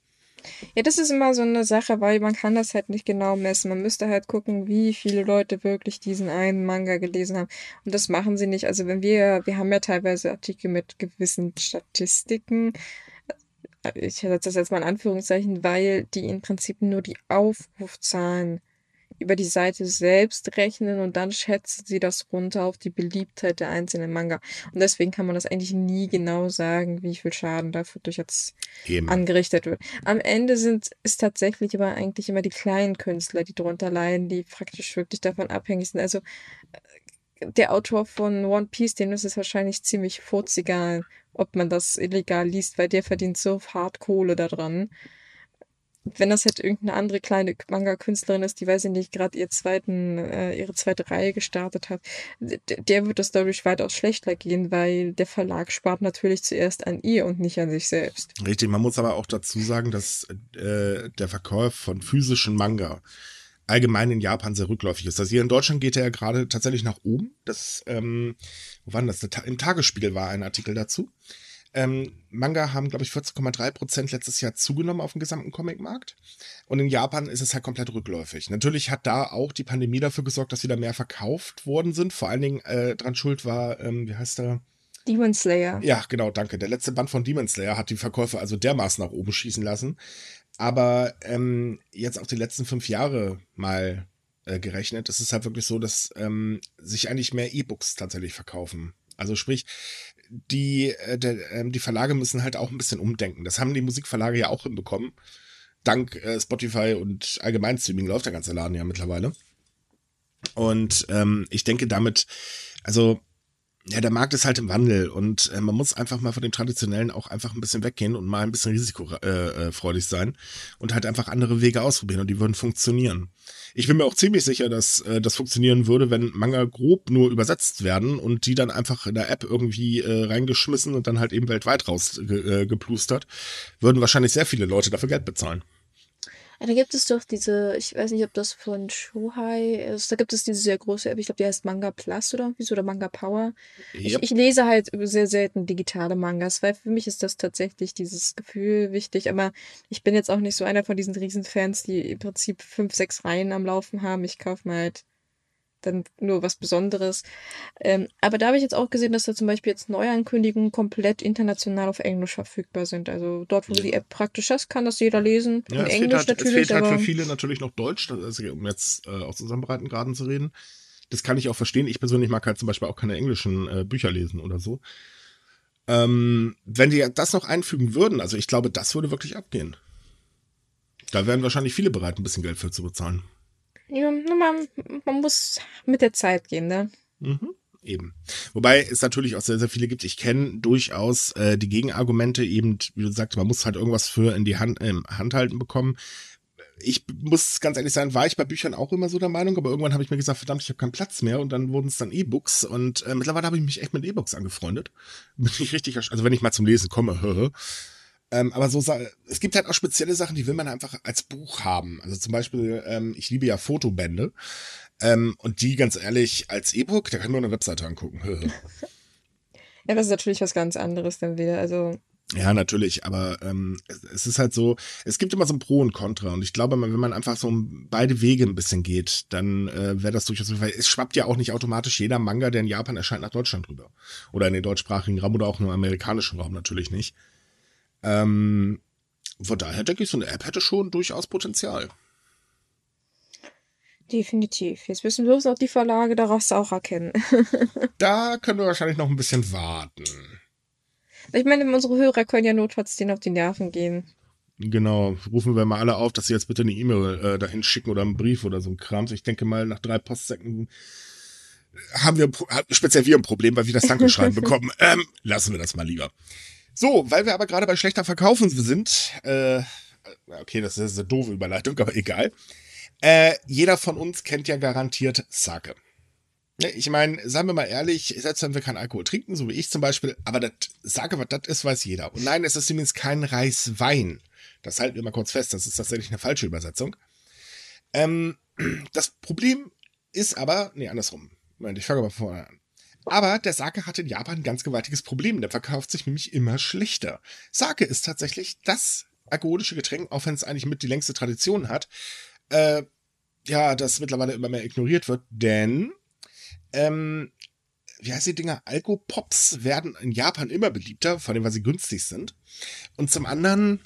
Ja, das ist immer so eine Sache, weil man kann das halt nicht genau messen. Man müsste halt gucken, wie viele Leute wirklich diesen einen Manga gelesen haben. Und das machen sie nicht. Also wenn wir, wir haben ja teilweise Artikel mit gewissen Statistiken. Ich setze das jetzt mal in Anführungszeichen, weil die im Prinzip nur die Aufrufzahlen über die Seite selbst rechnen und dann schätzen sie das runter auf die Beliebtheit der einzelnen Manga. Und deswegen kann man das eigentlich nie genau sagen, wie viel Schaden dafür durch jetzt Eben. angerichtet wird. Am Ende sind es tatsächlich aber eigentlich immer die kleinen Künstler, die darunter leiden, die praktisch wirklich davon abhängig sind. Also äh, der Autor von One Piece, dem ist es wahrscheinlich ziemlich furzegal, ob man das illegal liest, weil der verdient so hart Kohle daran wenn das halt irgendeine andere kleine Manga-Künstlerin ist, die weiß ich nicht, gerade ihr zweiten, äh, ihre zweite Reihe gestartet hat, der wird das dadurch weitaus schlechter gehen, weil der Verlag spart natürlich zuerst an ihr und nicht an sich selbst. Richtig, man muss aber auch dazu sagen, dass äh, der Verkauf von physischen Manga allgemein in Japan sehr rückläufig ist. Also hier in Deutschland geht er ja gerade tatsächlich nach oben. Das, ähm, wo war das? Im Tagesspiegel war ein Artikel dazu. Ähm, Manga haben, glaube ich, 14,3 Prozent letztes Jahr zugenommen auf dem gesamten Comicmarkt. Und in Japan ist es halt komplett rückläufig. Natürlich hat da auch die Pandemie dafür gesorgt, dass wieder mehr verkauft worden sind. Vor allen Dingen äh, dran schuld war, ähm, wie heißt der? Demon Slayer. Ja, genau, danke. Der letzte Band von Demon Slayer hat die Verkäufe also dermaßen nach oben schießen lassen. Aber ähm, jetzt auch die letzten fünf Jahre mal äh, gerechnet, ist es halt wirklich so, dass ähm, sich eigentlich mehr E-Books tatsächlich verkaufen. Also sprich, die, äh, der, äh, die Verlage müssen halt auch ein bisschen umdenken. Das haben die Musikverlage ja auch hinbekommen. Dank äh, Spotify und allgemein Streaming läuft der ganze Laden ja mittlerweile. Und ähm, ich denke damit, also ja, der Markt ist halt im Wandel und äh, man muss einfach mal von dem Traditionellen auch einfach ein bisschen weggehen und mal ein bisschen risikofreudig äh, äh sein und halt einfach andere Wege ausprobieren und die würden funktionieren. Ich bin mir auch ziemlich sicher, dass äh, das funktionieren würde, wenn Manga grob nur übersetzt werden und die dann einfach in der App irgendwie äh, reingeschmissen und dann halt eben weltweit rausgeplustert, äh, würden wahrscheinlich sehr viele Leute dafür Geld bezahlen. Ja, da gibt es doch diese, ich weiß nicht, ob das von Shohai ist, da gibt es diese sehr große App, ich glaube, die heißt Manga Plus oder irgendwie so, oder Manga Power. Yep. Ich, ich, lese halt sehr selten digitale Mangas, weil für mich ist das tatsächlich dieses Gefühl wichtig, aber ich bin jetzt auch nicht so einer von diesen Riesenfans, die im Prinzip fünf, sechs Reihen am Laufen haben. Ich kaufe mir halt dann nur was Besonderes. Ähm, aber da habe ich jetzt auch gesehen, dass da zum Beispiel jetzt Neuankündigungen komplett international auf Englisch verfügbar sind. Also dort, wo du die App praktisch hast, kann das jeder lesen. Ja, es Englisch halt, natürlich. Es fehlt halt für viele natürlich noch Deutsch, also, um jetzt äh, aus unseren Breitengraden zu reden. Das kann ich auch verstehen. Ich persönlich mag halt zum Beispiel auch keine englischen äh, Bücher lesen oder so. Ähm, wenn die das noch einfügen würden, also ich glaube, das würde wirklich abgehen. Da wären wahrscheinlich viele bereit, ein bisschen Geld für zu bezahlen. Ja, man, man muss mit der Zeit gehen, ne? Mhm. Eben. Wobei es natürlich auch sehr, sehr viele gibt. Ich kenne durchaus äh, die Gegenargumente, eben, wie du sagst, man muss halt irgendwas für in die Hand, äh, Hand halten bekommen. Ich muss ganz ehrlich sein, war ich bei Büchern auch immer so der Meinung, aber irgendwann habe ich mir gesagt, verdammt, ich habe keinen Platz mehr und dann wurden es dann E-Books und äh, mittlerweile habe ich mich echt mit E-Books angefreundet. Bin ich richtig, also wenn ich mal zum Lesen komme, Ähm, aber so, es gibt halt auch spezielle Sachen, die will man einfach als Buch haben. Also zum Beispiel, ähm, ich liebe ja Fotobände. Ähm, und die, ganz ehrlich, als E-Book, da kann man eine Webseite angucken. ja, das ist natürlich was ganz anderes dann wieder. Also. Ja, natürlich, aber ähm, es, ist halt so, es gibt immer so ein Pro und Contra und ich glaube, wenn man einfach so beide Wege ein bisschen geht, dann äh, wäre das durchaus, weil es schwappt ja auch nicht automatisch jeder Manga, der in Japan erscheint, nach Deutschland rüber. Oder in den deutschsprachigen Raum oder auch im amerikanischen Raum natürlich nicht. Ähm, von daher denke ich, so eine App hätte schon durchaus Potenzial. Definitiv. Jetzt müssen wir bloß noch die Verlage daraus auch erkennen. da können wir wahrscheinlich noch ein bisschen warten. Ich meine, unsere Hörer können ja notfalls denen auf die Nerven gehen. Genau, rufen wir mal alle auf, dass sie jetzt bitte eine E-Mail äh, dahin schicken oder einen Brief oder so ein Kram. Ich denke mal, nach drei Postsäcken haben wir, speziell wir ein Problem, weil wir das Dankeschreiben bekommen. Ähm, lassen wir das mal lieber. So, weil wir aber gerade bei schlechter Verkaufen sind, äh, okay, das ist eine doofe Überleitung, aber egal. Äh, jeder von uns kennt ja garantiert Sake. Ne, ich meine, sagen wir mal ehrlich, selbst wenn wir keinen Alkohol trinken, so wie ich zum Beispiel, aber das Sake, was das ist, weiß jeder. Und nein, es ist übrigens kein Reiswein. Das halten wir mal kurz fest, das ist tatsächlich eine falsche Übersetzung. Ähm, das Problem ist aber, nee, andersrum. Moment, ich fange mal vorne an. Aber der Sake hat in Japan ein ganz gewaltiges Problem. Der verkauft sich nämlich immer schlechter. Sake ist tatsächlich das alkoholische Getränk, auch wenn es eigentlich mit die längste Tradition hat, äh, ja, das mittlerweile immer mehr ignoriert wird, denn ähm, wie heißt die Dinger? Alkopops werden in Japan immer beliebter, vor allem weil sie günstig sind. Und zum anderen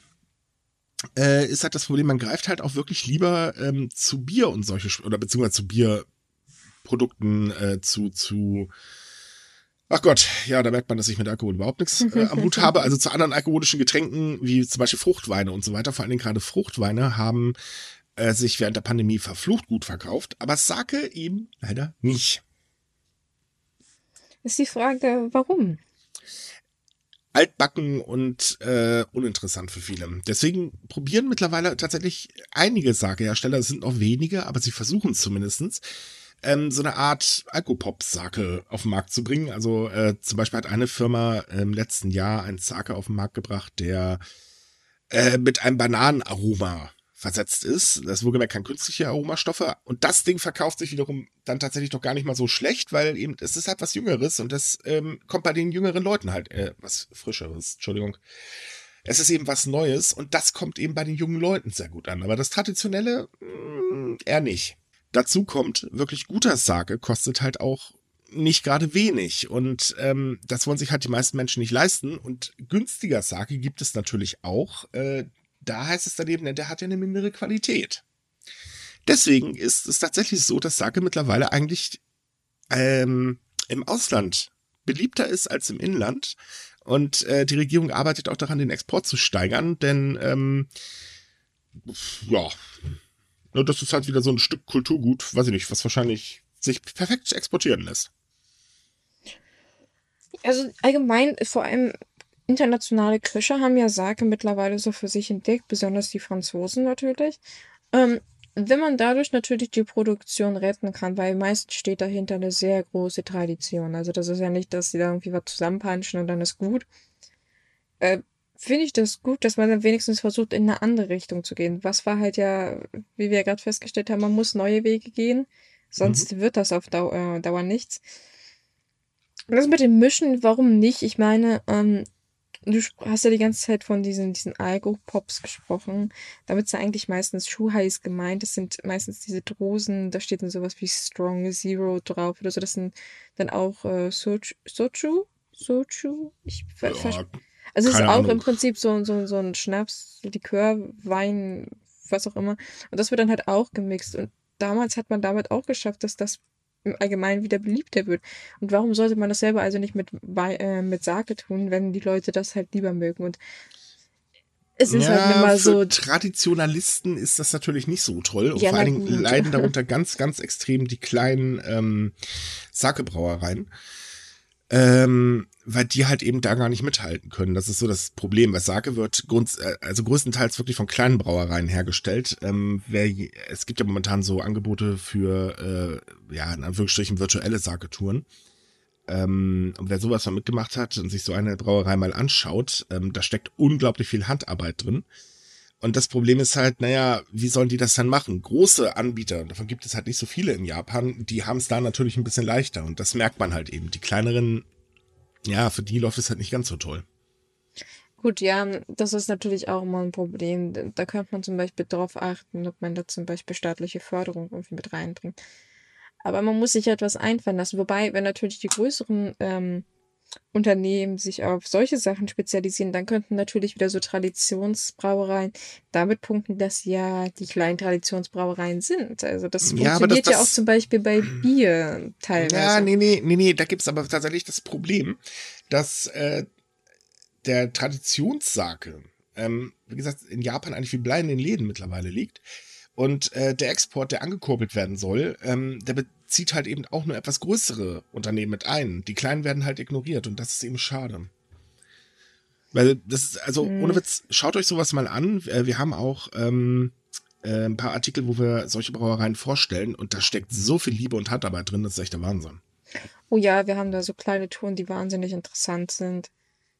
äh, ist halt das Problem, man greift halt auch wirklich lieber ähm, zu Bier und solche, oder beziehungsweise zu Bierprodukten, äh, zu, zu, ach Gott, ja, da merkt man, dass ich mit Alkohol überhaupt nichts äh, am Hut habe. Also zu anderen alkoholischen Getränken, wie zum Beispiel Fruchtweine und so weiter. Vor allen Dingen gerade Fruchtweine haben äh, sich während der Pandemie verflucht gut verkauft, aber Sake eben leider nicht. Ist die Frage, warum? altbacken und äh, uninteressant für viele. Deswegen probieren mittlerweile tatsächlich einige Sake-Hersteller, es sind noch wenige, aber sie versuchen es zumindestens, ähm, so eine Art Alkopop-Sake auf den Markt zu bringen. Also äh, zum Beispiel hat eine Firma im letzten Jahr einen Sake auf den Markt gebracht, der äh, mit einem Bananenaroma versetzt ist. Das ist wohlgemerkt kein künstliche Aromastoffe. Und das Ding verkauft sich wiederum dann tatsächlich doch gar nicht mal so schlecht, weil eben es ist halt was Jüngeres und das ähm, kommt bei den jüngeren Leuten halt äh, was Frischeres. Entschuldigung. Es ist eben was Neues und das kommt eben bei den jungen Leuten sehr gut an. Aber das Traditionelle mh, mm, eher nicht. Dazu kommt, wirklich guter Sake kostet halt auch nicht gerade wenig. Und ähm, das wollen sich halt die meisten Menschen nicht leisten. Und günstiger Sake gibt es natürlich auch. Äh, da heißt es daneben, der hat ja eine mindere Qualität. Deswegen ist es tatsächlich so, dass Sake mittlerweile eigentlich ähm, im Ausland beliebter ist als im Inland. Und äh, die Regierung arbeitet auch daran, den Export zu steigern, denn ähm, ja, das ist halt wieder so ein Stück Kulturgut, weiß ich nicht, was wahrscheinlich sich perfekt exportieren lässt. Also allgemein, vor allem internationale Köche haben ja Sake mittlerweile so für sich entdeckt, besonders die Franzosen natürlich. Ähm, wenn man dadurch natürlich die Produktion retten kann, weil meistens steht dahinter eine sehr große Tradition. Also das ist ja nicht, dass sie da irgendwie was zusammenpanschen und dann ist gut. Äh, Finde ich das gut, dass man dann wenigstens versucht, in eine andere Richtung zu gehen. Was war halt ja, wie wir ja gerade festgestellt haben, man muss neue Wege gehen, sonst mhm. wird das auf Dauer, äh, Dauer nichts. Das mit dem Mischen, warum nicht? Ich meine, ähm, Du hast ja die ganze Zeit von diesen, diesen Algo-Pops gesprochen. Damit ja eigentlich meistens Schuhhais gemeint. Das sind meistens diese Drosen, da steht dann sowas wie Strong Zero drauf oder so. Das sind dann auch äh, Sochu? Sochu? Sochu? Ich ja, Also es ist auch Ahnung. im Prinzip so, so, so ein Schnaps, Likör, Wein, was auch immer. Und das wird dann halt auch gemixt. Und damals hat man damit auch geschafft, dass das im Allgemeinen wieder beliebter wird. Und warum sollte man das selber also nicht mit, äh, mit Sake tun, wenn die Leute das halt lieber mögen? Und es ist halt ja, halt immer so. Traditionalisten ist das natürlich nicht so toll. Und ja, vor allen Dingen leiden darunter ganz, ganz extrem die kleinen ähm, Sake-Brauereien ähm, weil die halt eben da gar nicht mithalten können. Das ist so das Problem, weil Sake wird grund, äh, also größtenteils wirklich von kleinen Brauereien hergestellt. Ähm, wer, es gibt ja momentan so Angebote für, äh, ja, in Anführungsstrichen virtuelle Sake-Touren. Ähm, und wer sowas mal mitgemacht hat und sich so eine Brauerei mal anschaut, ähm, da steckt unglaublich viel Handarbeit drin. Und das Problem ist halt, naja, wie sollen die das dann machen? Große Anbieter, davon gibt es halt nicht so viele in Japan, die haben es da natürlich ein bisschen leichter. Und das merkt man halt eben. Die kleineren, ja, für die läuft es halt nicht ganz so toll. Gut, ja, das ist natürlich auch immer ein Problem. Da könnte man zum Beispiel darauf achten, ob man da zum Beispiel staatliche Förderung irgendwie mit reinbringt. Aber man muss sich etwas einfallen lassen. Wobei, wenn natürlich die größeren ähm, Unternehmen sich auf solche Sachen spezialisieren, dann könnten natürlich wieder so Traditionsbrauereien damit punkten, dass ja die kleinen Traditionsbrauereien sind. Also das Ja, aber das, funktioniert ja auch das, zum Beispiel bei Bier ja, teilweise. nee, nee, nee, nee, da gibt's aber tatsächlich das Problem, dass äh, der Traditionssake, ähm, wie gesagt, in Japan eigentlich wie Blei in den Läden mittlerweile liegt. Und äh, der Export, der angekurbelt werden soll, ähm, der bezieht halt eben auch nur etwas größere Unternehmen mit ein. Die kleinen werden halt ignoriert und das ist eben schade. Weil das ist, also ohne Hm. Witz, schaut euch sowas mal an. Äh, Wir haben auch ähm, äh, ein paar Artikel, wo wir solche Brauereien vorstellen und da steckt so viel Liebe und Handarbeit drin, das ist echt der Wahnsinn. Oh ja, wir haben da so kleine Touren, die wahnsinnig interessant sind.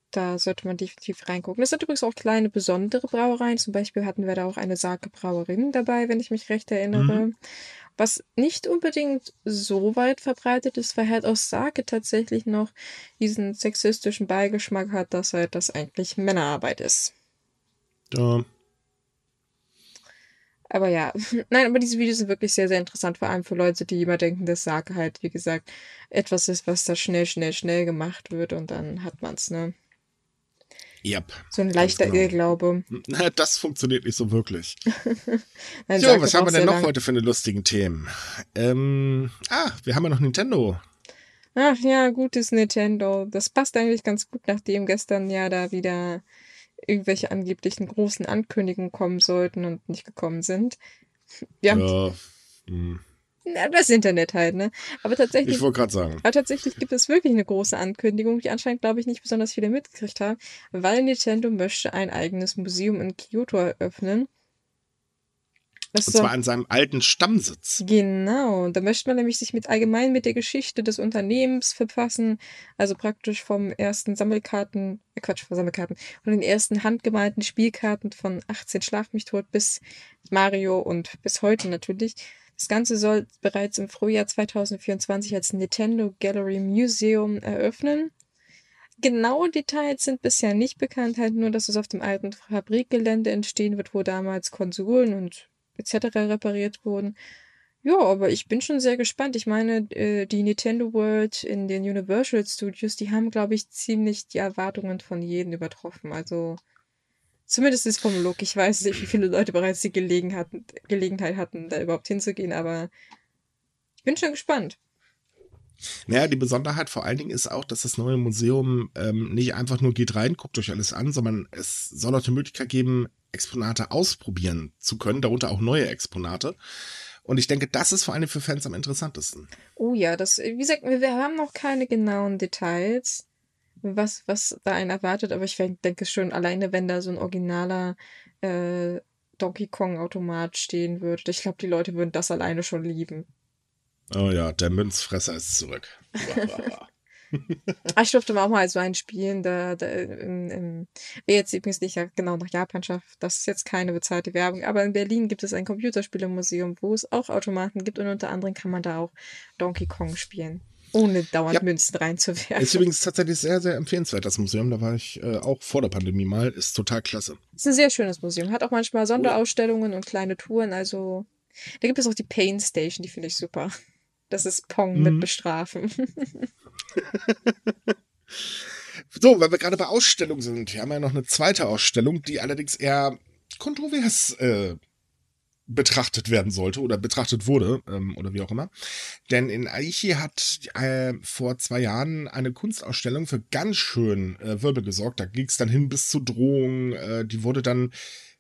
Da sollte man definitiv reingucken. Es sind übrigens auch kleine besondere Brauereien. Zum Beispiel hatten wir da auch eine Sake Brauerin dabei, wenn ich mich recht erinnere. Mhm. Was nicht unbedingt so weit verbreitet ist, weil halt auch Sake tatsächlich noch diesen sexistischen Beigeschmack hat, dass halt das eigentlich Männerarbeit ist. Ja. Aber ja, nein, aber diese Videos sind wirklich sehr, sehr interessant, vor allem für Leute, die immer denken, dass Sake halt, wie gesagt, etwas ist, was da schnell, schnell, schnell gemacht wird und dann hat man's, ne? Yep, So ein leichter genau. Irrglaube. Na, das funktioniert nicht so wirklich. So, was haben wir denn noch lange. heute für eine lustigen Themen? Ähm, ah, wir haben ja noch Nintendo. Ach ja, gutes Nintendo. Das passt eigentlich ganz gut, nachdem gestern ja da wieder irgendwelche angeblichen großen Ankündigungen kommen sollten und nicht gekommen sind. Ja, Ja, hm, na, das Internet halt, ne? Aber ich tatsächlich, wollte gerade sagen. aber tatsächlich gibt es wirklich eine große Ankündigung, die anscheinend, glaube ich, nicht besonders viele mitgekriegt haben, weil Nintendo möchte ein eigenes Museum in Kyoto eröffnen. Das Und zwar an seinem alten Stammsitz. Genau, da möchte man nämlich sich mit allgemein mit der Geschichte des Unternehmens verfassen, also praktisch vom ersten Sammelkarten, äh Quatsch, von Sammelkarten, von den ersten handgemalten Spielkarten von 18 Schlag mich tot bis Mario und bis heute natürlich. Das Ganze soll bereits im Frühjahr 2024 als Nintendo Gallery Museum eröffnen. Genaue Details sind bisher nicht bekannt, halt nur, dass es auf dem alten Fabrikgelände entstehen wird, wo damals Konsolen und etc. repariert wurden. Ja, aber ich bin schon sehr gespannt. Ich meine, äh, die Nintendo World in den Universal Studios, die haben, glaube ich, ziemlich die Erwartungen von jedem übertroffen. Also zumindest ist vom Look. Ich weiß nicht, wie viele Leute bereits die Gelegen hatten, Gelegenheit hatten, da überhaupt hinzugehen, aber ich bin schon gespannt. Naja, die Besonderheit vor allen Dingen ist auch, dass das neue Museum ähm, nicht einfach nur geht rein, guckt euch alles an, sondern es soll auch die Möglichkeit geben, Exponate ausprobieren zu können, darunter auch neue Exponate. Und ich denke, das ist vor allem für Fans am interessantesten. Oh ja, das, wie gesagt, wir, wir haben noch keine genauen Details, was, was da einen erwartet, aber ich denke schon, alleine wenn da so ein originaler äh, Donkey Kong-Automat stehen würde, ich glaube, die Leute würden das alleine schon lieben. Oh ja, der Münzfresser ist zurück. Ah, ich durfte auch mal so einen spielen, da, da im, im, wer jetzt übrigens nicht ja genau nach Japan schafft, das ist jetzt keine bezahlte Werbung, aber in Berlin gibt es ein Computerspielemuseum, wo es auch Automaten gibt und unter anderem kann man da auch Donkey Kong spielen, ohne dauernd Ja. Münzen reinzuwerfen. Ist übrigens tatsächlich sehr, sehr empfehlenswert, das Museum. Da war ich äh, auch vor der Pandemie mal. Ist total klasse. ist ein sehr schönes Museum, hat auch manchmal Sonderausstellungen und kleine Touren, also da gibt es auch die Pain Station, die finde ich super. Das ist Pong mit Mhm. Bestrafen. So, weil wir gerade bei Ausstellungen sind. Wir haben ja noch eine zweite Ausstellung, die allerdings eher kontrovers äh, betrachtet werden sollte oder betrachtet wurde ähm, oder wie auch immer. Denn in Aichi hat äh, vor zwei Jahren eine Kunstausstellung für ganz schön äh, Wirbel gesorgt. Da ging es dann hin bis zu Drohungen. Äh, die wurde dann,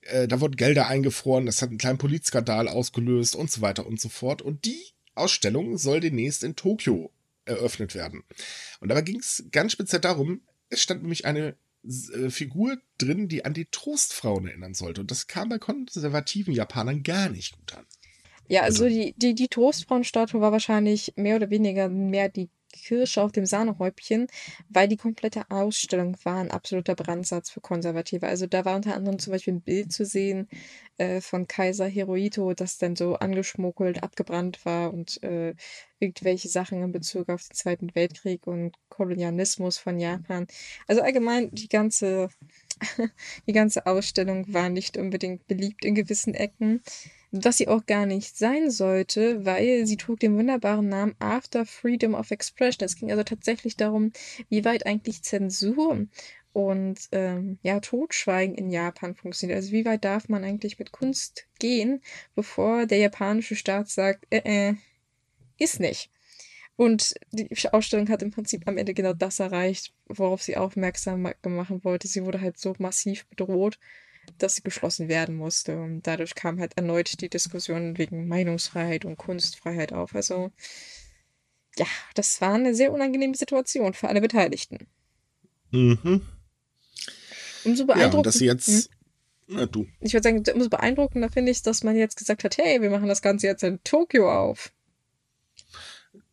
äh, da wurden Gelder eingefroren. Das hat einen kleinen Polizskandal ausgelöst und so weiter und so fort. Und die Ausstellung soll demnächst in Tokio eröffnet werden. Und dabei ging es ganz speziell darum, es stand nämlich eine äh, Figur drin, die an die Trostfrauen erinnern sollte. Und das kam bei konservativen Japanern gar nicht gut an. Ja, also die, die, die Toastfrauenstatue war wahrscheinlich mehr oder weniger mehr die Kirsche auf dem Sahnehäubchen, weil die komplette Ausstellung war ein absoluter Brandsatz für Konservative. Also da war unter anderem zum Beispiel ein Bild zu sehen äh, von Kaiser Hirohito, das dann so angeschmuggelt, abgebrannt war und äh, irgendwelche Sachen in Bezug auf den Zweiten Weltkrieg und Kolonialismus von Japan. Also allgemein die ganze, die ganze Ausstellung war nicht unbedingt beliebt in gewissen Ecken. Was sie auch gar nicht sein sollte, weil sie trug den wunderbaren Namen After Freedom of Expression. Es ging also tatsächlich darum, wie weit eigentlich Zensur und ähm, ja, Totschweigen in Japan funktioniert. Also wie weit darf man eigentlich mit Kunst gehen, bevor der japanische Staat sagt, äh, äh, ist nicht. Und die Ausstellung hat im Prinzip am Ende genau das erreicht, worauf sie aufmerksam machen wollte. Sie wurde halt so massiv bedroht, dass sie geschlossen werden musste. Und dadurch kam halt erneut die Diskussion wegen Meinungsfreiheit und Kunstfreiheit auf. Also ja, das war eine sehr unangenehme Situation für alle Beteiligten. Mhm. Umso beeindruckender. Ja, dass sie jetzt. Hm? Na, du. Ich würde sagen, umso beeindruckender finde ich, dass man jetzt gesagt hat, hey, wir machen das Ganze jetzt in Tokio auf.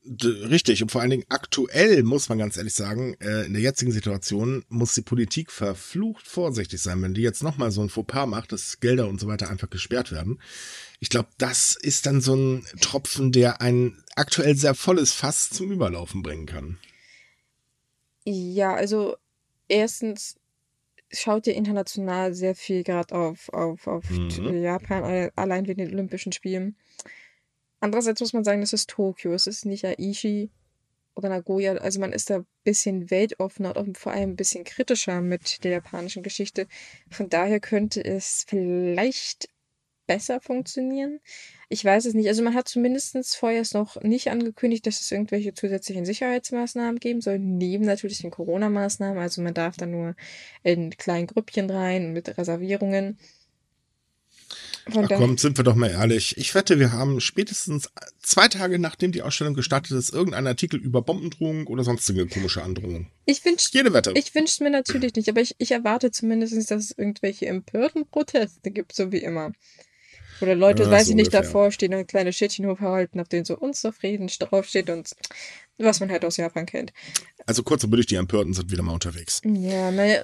Richtig, und vor allen Dingen aktuell muss man ganz ehrlich sagen, äh, in der jetzigen Situation muss die Politik verflucht vorsichtig sein, wenn die jetzt nochmal so ein Fauxpas macht, dass Gelder und so weiter einfach gesperrt werden. Ich glaube, das ist dann so ein Tropfen, der ein aktuell sehr volles Fass zum Überlaufen bringen kann. Ja, also erstens schaut ihr international sehr viel gerade auf, auf, auf mhm. Japan, allein wegen den Olympischen Spielen. Andererseits muss man sagen, das ist Tokio, es ist nicht Aichi oder Nagoya. Also man ist da ein bisschen weltoffener und vor allem ein bisschen kritischer mit der japanischen Geschichte. Von daher könnte es vielleicht besser funktionieren. Ich weiß es nicht. Also man hat zumindest vorher noch nicht angekündigt, dass es irgendwelche zusätzlichen Sicherheitsmaßnahmen geben soll, neben natürlich den Corona-Maßnahmen. Also man darf da nur in kleinen Grüppchen rein mit Reservierungen. Von Ach komm, sind wir doch mal ehrlich. Ich wette, wir haben spätestens zwei Tage nachdem die Ausstellung gestartet ist, irgendeinen Artikel über Bombendrohung oder sonstige komische Androhungen. Ich wünsch, Jede Wette. Ich wünsche es mir natürlich nicht, aber ich, ich erwarte zumindest, dass es irgendwelche empörten Proteste gibt, so wie immer. Oder Leute, ja, weiß so ich nicht, ungefähr. davor stehen und kleine Schildchen hochhalten, auf denen so unzufrieden draufsteht und was man halt aus Japan kennt. Also kurz und die Empörten sind wieder mal unterwegs. Ja, naja,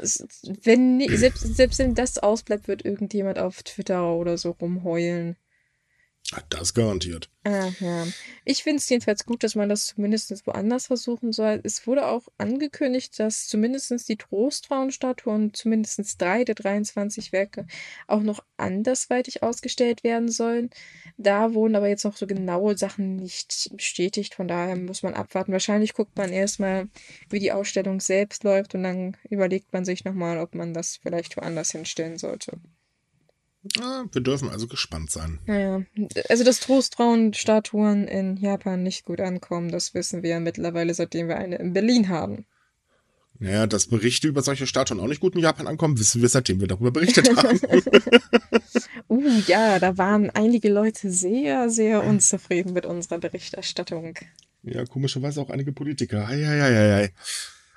wenn selbst, selbst wenn das ausbleibt, wird irgendjemand auf Twitter oder so rumheulen. Das garantiert. Ah, ja. Ich finde es jedenfalls gut, dass man das zumindest woanders versuchen soll. Es wurde auch angekündigt, dass zumindest die Trostfrauenstatue und zumindest drei der 23 Werke auch noch andersweitig ausgestellt werden sollen. Da wurden aber jetzt noch so genaue Sachen nicht bestätigt. Von daher muss man abwarten. Wahrscheinlich guckt man erstmal, wie die Ausstellung selbst läuft und dann überlegt man sich nochmal, ob man das vielleicht woanders hinstellen sollte. Ja, wir dürfen also gespannt sein. Naja, also dass Trostfrauen-Statuen in Japan nicht gut ankommen, das wissen wir ja mittlerweile, seitdem wir eine in Berlin haben. Naja, dass Berichte über solche Statuen auch nicht gut in Japan ankommen, wissen wir, seitdem wir darüber berichtet haben. uh, ja, da waren einige Leute sehr, sehr unzufrieden mit unserer Berichterstattung. Ja, komischerweise auch einige Politiker. Ei, ei, ei, ei.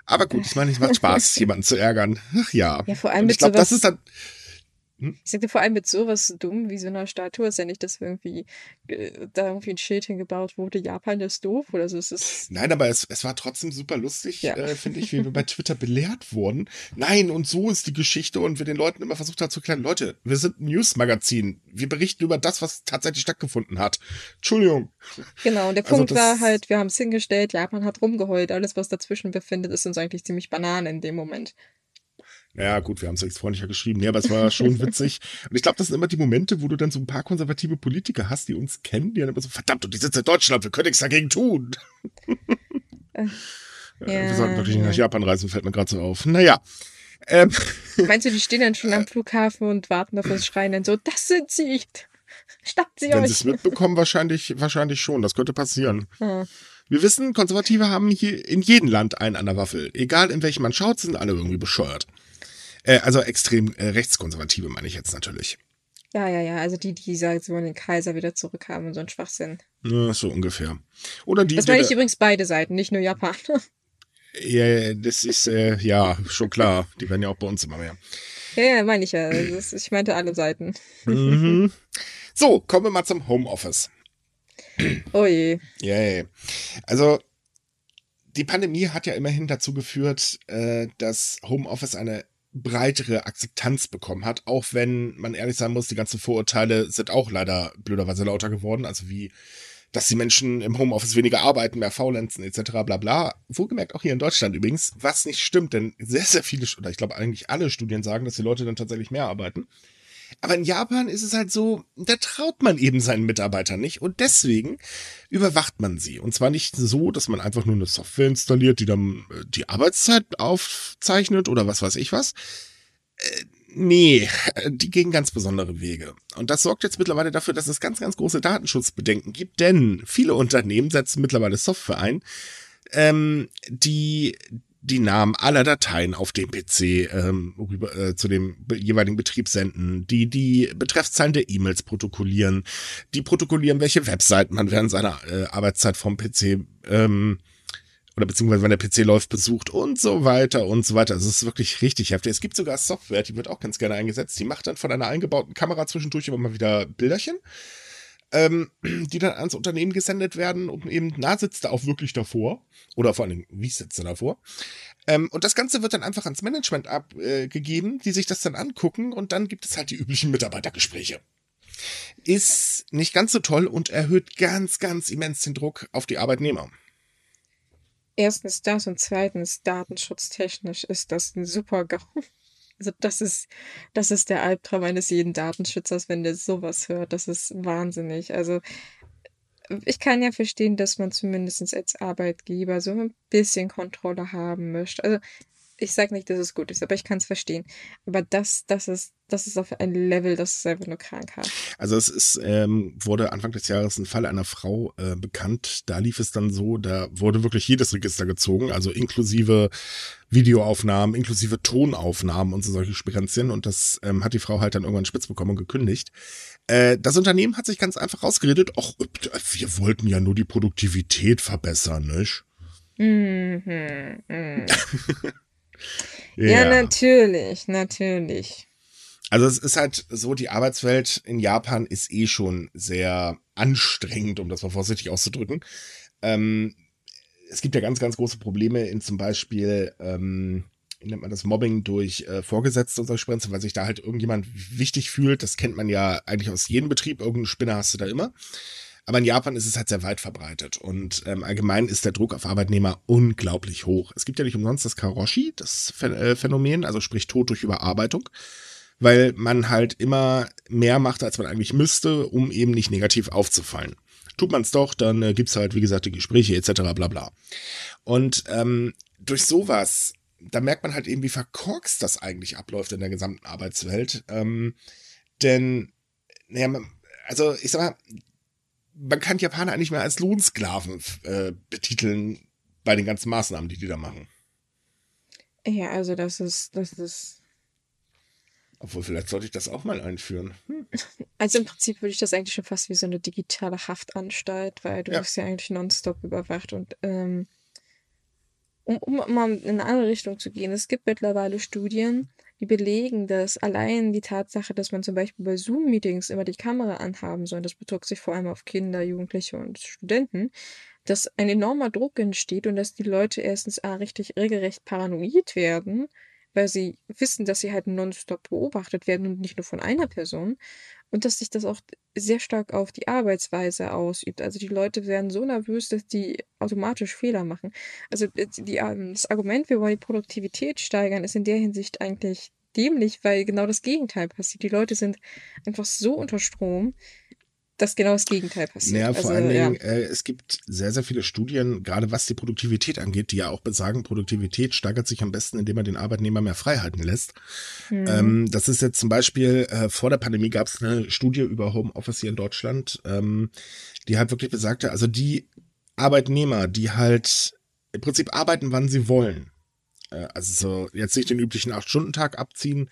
Aber gut, ich meine, es macht Spaß, jemanden zu ärgern. Ach ja. Ja, vor allem Und ich glaube, das ist dann hm? Ich sagte vor allem mit sowas dumm wie so einer Statue ist ja nicht, dass irgendwie äh, da irgendwie ein Schild hingebaut wurde, Japan ist doof oder so. Es ist Nein, aber es, es war trotzdem super lustig, ja. äh, finde ich, wie wir bei Twitter belehrt wurden. Nein, und so ist die Geschichte und wir den Leuten immer versucht haben zu erklären, Leute, wir sind ein Newsmagazin. Wir berichten über das, was tatsächlich stattgefunden hat. Entschuldigung. Genau, und der also Punkt war halt, wir haben es hingestellt, Japan hat rumgeheult, alles, was dazwischen befindet, ist uns eigentlich ziemlich Banane in dem Moment. Ja, gut, wir haben es jetzt freundlicher geschrieben. Ja, aber es war schon witzig. Und ich glaube, das sind immer die Momente, wo du dann so ein paar konservative Politiker hast, die uns kennen, die dann immer so, verdammt, und die sitzen in Deutschland, wir können nichts dagegen tun. Äh, ja, wir sollten natürlich ja. nach Japan reisen, fällt mir gerade so auf. Naja. Ähm, Meinst du, die stehen dann schon am Flughafen und warten auf das Schreien dann so, das sind sie, schnappt sie Wenn euch. Wenn sie es mitbekommen, wahrscheinlich, wahrscheinlich schon, das könnte passieren. Ja. Wir wissen, Konservative haben hier in jedem Land einen an der Waffel. Egal in welchem man schaut, sind alle irgendwie bescheuert. Äh, also extrem äh, rechtskonservative meine ich jetzt natürlich. Ja, ja, ja. Also die, die sagen, sie wollen den Kaiser wieder zurückhaben und so ein Schwachsinn. Ja, so ungefähr. Oder die. Das meine ich übrigens beide Seiten, nicht nur Japan. ja, das ist äh, ja schon klar. Die werden ja auch bei uns immer mehr. Ja, ja meine ich ja. Ist, ich meinte alle Seiten. Mhm. So, kommen wir mal zum Homeoffice. Oh je. Yeah. Also die Pandemie hat ja immerhin dazu geführt, äh, dass Homeoffice eine breitere Akzeptanz bekommen hat, auch wenn man ehrlich sein muss, die ganzen Vorurteile sind auch leider blöderweise lauter geworden, also wie dass die Menschen im Homeoffice weniger arbeiten, mehr faulenzen etc. bla bla. Wohlgemerkt auch hier in Deutschland übrigens, was nicht stimmt, denn sehr, sehr viele, oder ich glaube eigentlich alle Studien sagen, dass die Leute dann tatsächlich mehr arbeiten. Aber in Japan ist es halt so, da traut man eben seinen Mitarbeitern nicht und deswegen überwacht man sie. Und zwar nicht so, dass man einfach nur eine Software installiert, die dann äh, die Arbeitszeit aufzeichnet oder was weiß ich was. Äh, nee, die gehen ganz besondere Wege. Und das sorgt jetzt mittlerweile dafür, dass es ganz, ganz große Datenschutzbedenken gibt, denn viele Unternehmen setzen mittlerweile Software ein, ähm, die die Namen aller Dateien auf dem PC ähm, rüber, äh, zu dem jeweiligen Betrieb senden, die die Betreffzahlen der E-Mails protokollieren, die protokollieren, welche Webseiten man während seiner äh, Arbeitszeit vom PC ähm, oder beziehungsweise wenn der PC läuft, besucht und so weiter und so weiter. Also es ist wirklich richtig heftig. Es gibt sogar Software, die wird auch ganz gerne eingesetzt. Die macht dann von einer eingebauten Kamera zwischendurch immer mal wieder Bilderchen ähm, die dann ans Unternehmen gesendet werden und eben, na, sitzt er auch wirklich davor. Oder vor allem, wie sitzt er davor? Ähm, und das Ganze wird dann einfach ans Management abgegeben, äh, die sich das dann angucken und dann gibt es halt die üblichen Mitarbeitergespräche. Ist nicht ganz so toll und erhöht ganz, ganz immens den Druck auf die Arbeitnehmer. Erstens das und zweitens datenschutztechnisch ist das ein super GAU. Also das ist, das ist der Albtraum eines jeden Datenschützers, wenn der sowas hört. Das ist wahnsinnig. Also ich kann ja verstehen, dass man zumindest als Arbeitgeber so ein bisschen Kontrolle haben möchte. Also ich sage nicht, dass es gut ist, aber ich kann es verstehen. Aber das, das ist, das ist auf ein Level, das ist einfach nur krankhaft. Also es ist, ähm, wurde Anfang des Jahres ein Fall einer Frau äh, bekannt. Da lief es dann so, da wurde wirklich jedes Register gezogen, also inklusive Videoaufnahmen, inklusive Tonaufnahmen und so solche Spirenzien. Und das ähm, hat die Frau halt dann irgendwann spitz bekommen und gekündigt. Äh, das Unternehmen hat sich ganz einfach rausgeredet, ach, wir wollten ja nur die Produktivität verbessern, nicht? Mhm. mhm. Ja. ja, natürlich, natürlich. Also es ist halt so, die Arbeitswelt in Japan ist eh schon sehr anstrengend, um das mal vorsichtig auszudrücken. Ähm, es gibt ja ganz, ganz große Probleme in zum Beispiel, ähm, wie nennt man das, Mobbing durch äh, Vorgesetzte und solche Sprenze, weil sich da halt irgendjemand wichtig fühlt. Das kennt man ja eigentlich aus jedem Betrieb. Irgendeinen Spinner hast du da immer. Aber in Japan ist es halt sehr weit verbreitet und ähm, allgemein ist der Druck auf Arbeitnehmer unglaublich hoch. Es gibt ja nicht umsonst das Karoshi, das äh, Phänomen, also sprich Tod durch Überarbeitung, weil man halt immer mehr macht, als man eigentlich müsste, um eben nicht negativ aufzufallen. Tut man es doch, dann äh, es halt, wie gesagt, die Gespräche etc. bla bla. Und ähm, durch sowas, da merkt man halt eben, wie verkorkst das eigentlich abläuft in der gesamten Arbeitswelt. Ähm, denn, naja, also ich sag mal, man kann Japaner eigentlich mehr als Lohnsklaven äh, betiteln bei den ganzen Maßnahmen, die die da machen. Ja, also das ist, das ist. Obwohl, vielleicht sollte ich das auch mal einführen. Hm. Also im Prinzip würde ich das eigentlich schon fast wie so eine digitale Haftanstalt, weil du ja. wirst ja eigentlich nonstop überwacht und ähm, um, um mal in eine andere Richtung zu gehen, es gibt mittlerweile Studien, die belegen, dass allein die Tatsache, dass man zum Beispiel bei Zoom-Meetings immer die Kamera anhaben soll, das bezog sich vor allem auf Kinder, Jugendliche und Studenten, dass ein enormer Druck entsteht und dass die Leute erstens A, richtig regelrecht paranoid werden, weil sie wissen, dass sie halt nonstop beobachtet werden und nicht nur von einer Person und dass sich das auch sehr stark auf die Arbeitsweise ausübt. Also die Leute werden so nervös, dass die automatisch Fehler machen. Also die, ähm, das Argument, wir wollen die Produktivität steigern, ist in der Hinsicht eigentlich dämlich, weil genau das Gegenteil passiert. Die Leute sind einfach so unter Strom, dass genau das Gegenteil passiert. Naja, vor also, allen Dingen, ja. äh, es gibt sehr, sehr viele Studien, gerade was die Produktivität angeht, die ja auch besagen, Produktivität steigert sich am besten, indem man den Arbeitnehmer mehr freihalten lässt. Hm. Ähm, das ist jetzt zum Beispiel, äh, vor der Pandemie gab es eine Studie über Homeoffice hier in Deutschland, ähm, die halt wirklich besagte, also die Arbeitnehmer, die halt im Prinzip arbeiten, wann sie wollen. Äh, also so jetzt nicht den üblichen Acht-Stunden-Tag abziehen,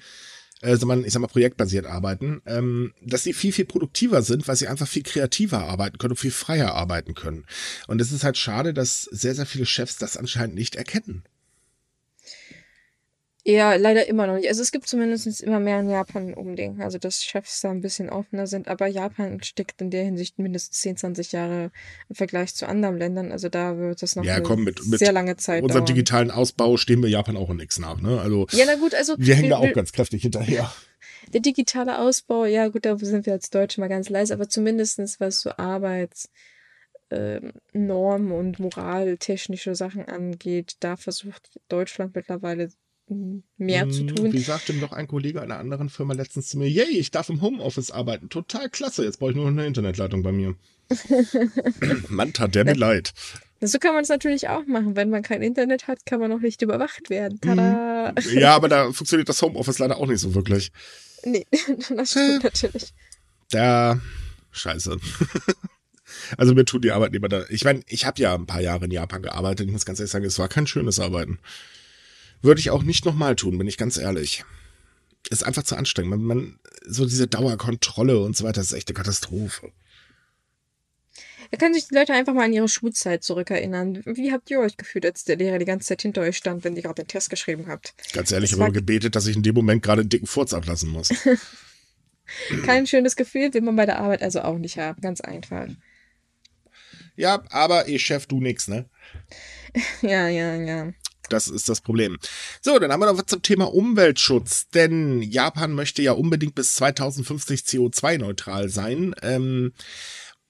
äh, sondern ich sag mal projektbasiert arbeiten, ähm, dass sie viel, viel produktiver sind, weil sie einfach viel kreativer arbeiten können und viel freier arbeiten können. Und es ist halt schade, dass sehr, sehr viele Chefs das anscheinend nicht erkennen. Ja, leider immer noch nicht. Also es gibt zumindest immer mehr in Japan Umdenken. Also dass Chefs da ein bisschen offener sind. Aber Japan steckt in der Hinsicht mindestens 10, 20 Jahre im Vergleich zu anderen Ländern. Also da wird das noch ja, komm, mit, mit sehr lange Zeit unserem dauern. digitalen Ausbau stehen wir Japan auch in nichts nach. Ne? Also, ja, na gut, also wir hängen da auch ganz kräftig hinterher. Der digitale Ausbau, ja gut, da sind wir als Deutsche mal ganz leise. Aber zumindestens was so Arbeits... Ähm, Normen und moraltechnische Sachen angeht, da versucht Deutschland mittlerweile mehr hm, zu tun. Wie sagte mir doch ein Kollege einer anderen Firma letztens zu mir, yay, ich darf im Homeoffice arbeiten. Total klasse, jetzt brauche ich nur noch eine Internetleitung bei mir. Mann, tat der mir leid. So kann man es natürlich auch machen. Wenn man kein Internet hat, kann man auch nicht überwacht werden. Tada! Hm. Ja, aber da funktioniert das Homeoffice leider auch nicht so wirklich. Nee, das stimmt natürlich. Da, scheiße. Also mir tut die Arbeitnehmer da. Ich meine, ich habe ja ein paar Jahre in Japan gearbeitet. Ich muss ganz ehrlich sagen, es war kein schönes Arbeiten. Würde ich auch nicht nochmal tun, bin ich ganz ehrlich. Ist einfach zu anstrengend. Man, man, so diese Dauerkontrolle und so weiter, ist echt eine Katastrophe. Da können sich die Leute einfach mal an ihre Schulzeit zurückerinnern. Wie habt ihr euch gefühlt, als der Lehrer die ganze Zeit hinter euch stand, wenn ihr gerade den Test geschrieben habt? Ganz ehrlich, ich habe gebetet, dass ich in dem Moment gerade einen dicken Furz ablassen muss. Kein schönes Gefühl will man bei der Arbeit also auch nicht haben. Ganz einfach. Ja, aber ich Chef, du nix, ne? ja, ja, ja. Das ist das Problem. So, dann haben wir noch was zum Thema Umweltschutz, denn Japan möchte ja unbedingt bis 2050 CO2-neutral sein. Ähm,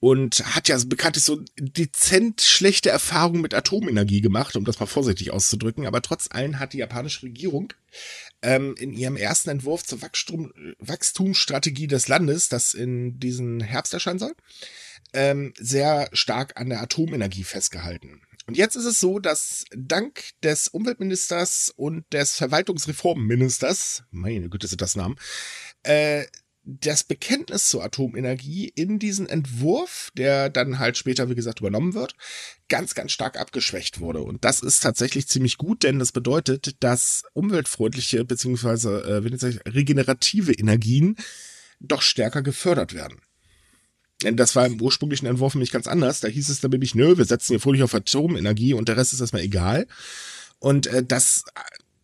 und hat ja bekanntlich so dezent schlechte Erfahrungen mit Atomenergie gemacht, um das mal vorsichtig auszudrücken. Aber trotz allem hat die japanische Regierung ähm, in ihrem ersten Entwurf zur Wachstum, Wachstumsstrategie des Landes, das in diesen Herbst erscheinen soll, ähm, sehr stark an der Atomenergie festgehalten. Und jetzt ist es so, dass dank des Umweltministers und des Verwaltungsreformministers, meine Güte, sind das Namen, äh, das Bekenntnis zur Atomenergie in diesen Entwurf, der dann halt später, wie gesagt, übernommen wird, ganz, ganz stark abgeschwächt wurde. Und das ist tatsächlich ziemlich gut, denn das bedeutet, dass umweltfreundliche bzw. Äh, regenerative Energien doch stärker gefördert werden. Das war im ursprünglichen Entwurf nämlich ganz anders. Da hieß es dann nämlich, nö, wir setzen hier völlig auf Atomenergie und der Rest ist erstmal egal. Und äh, das, äh,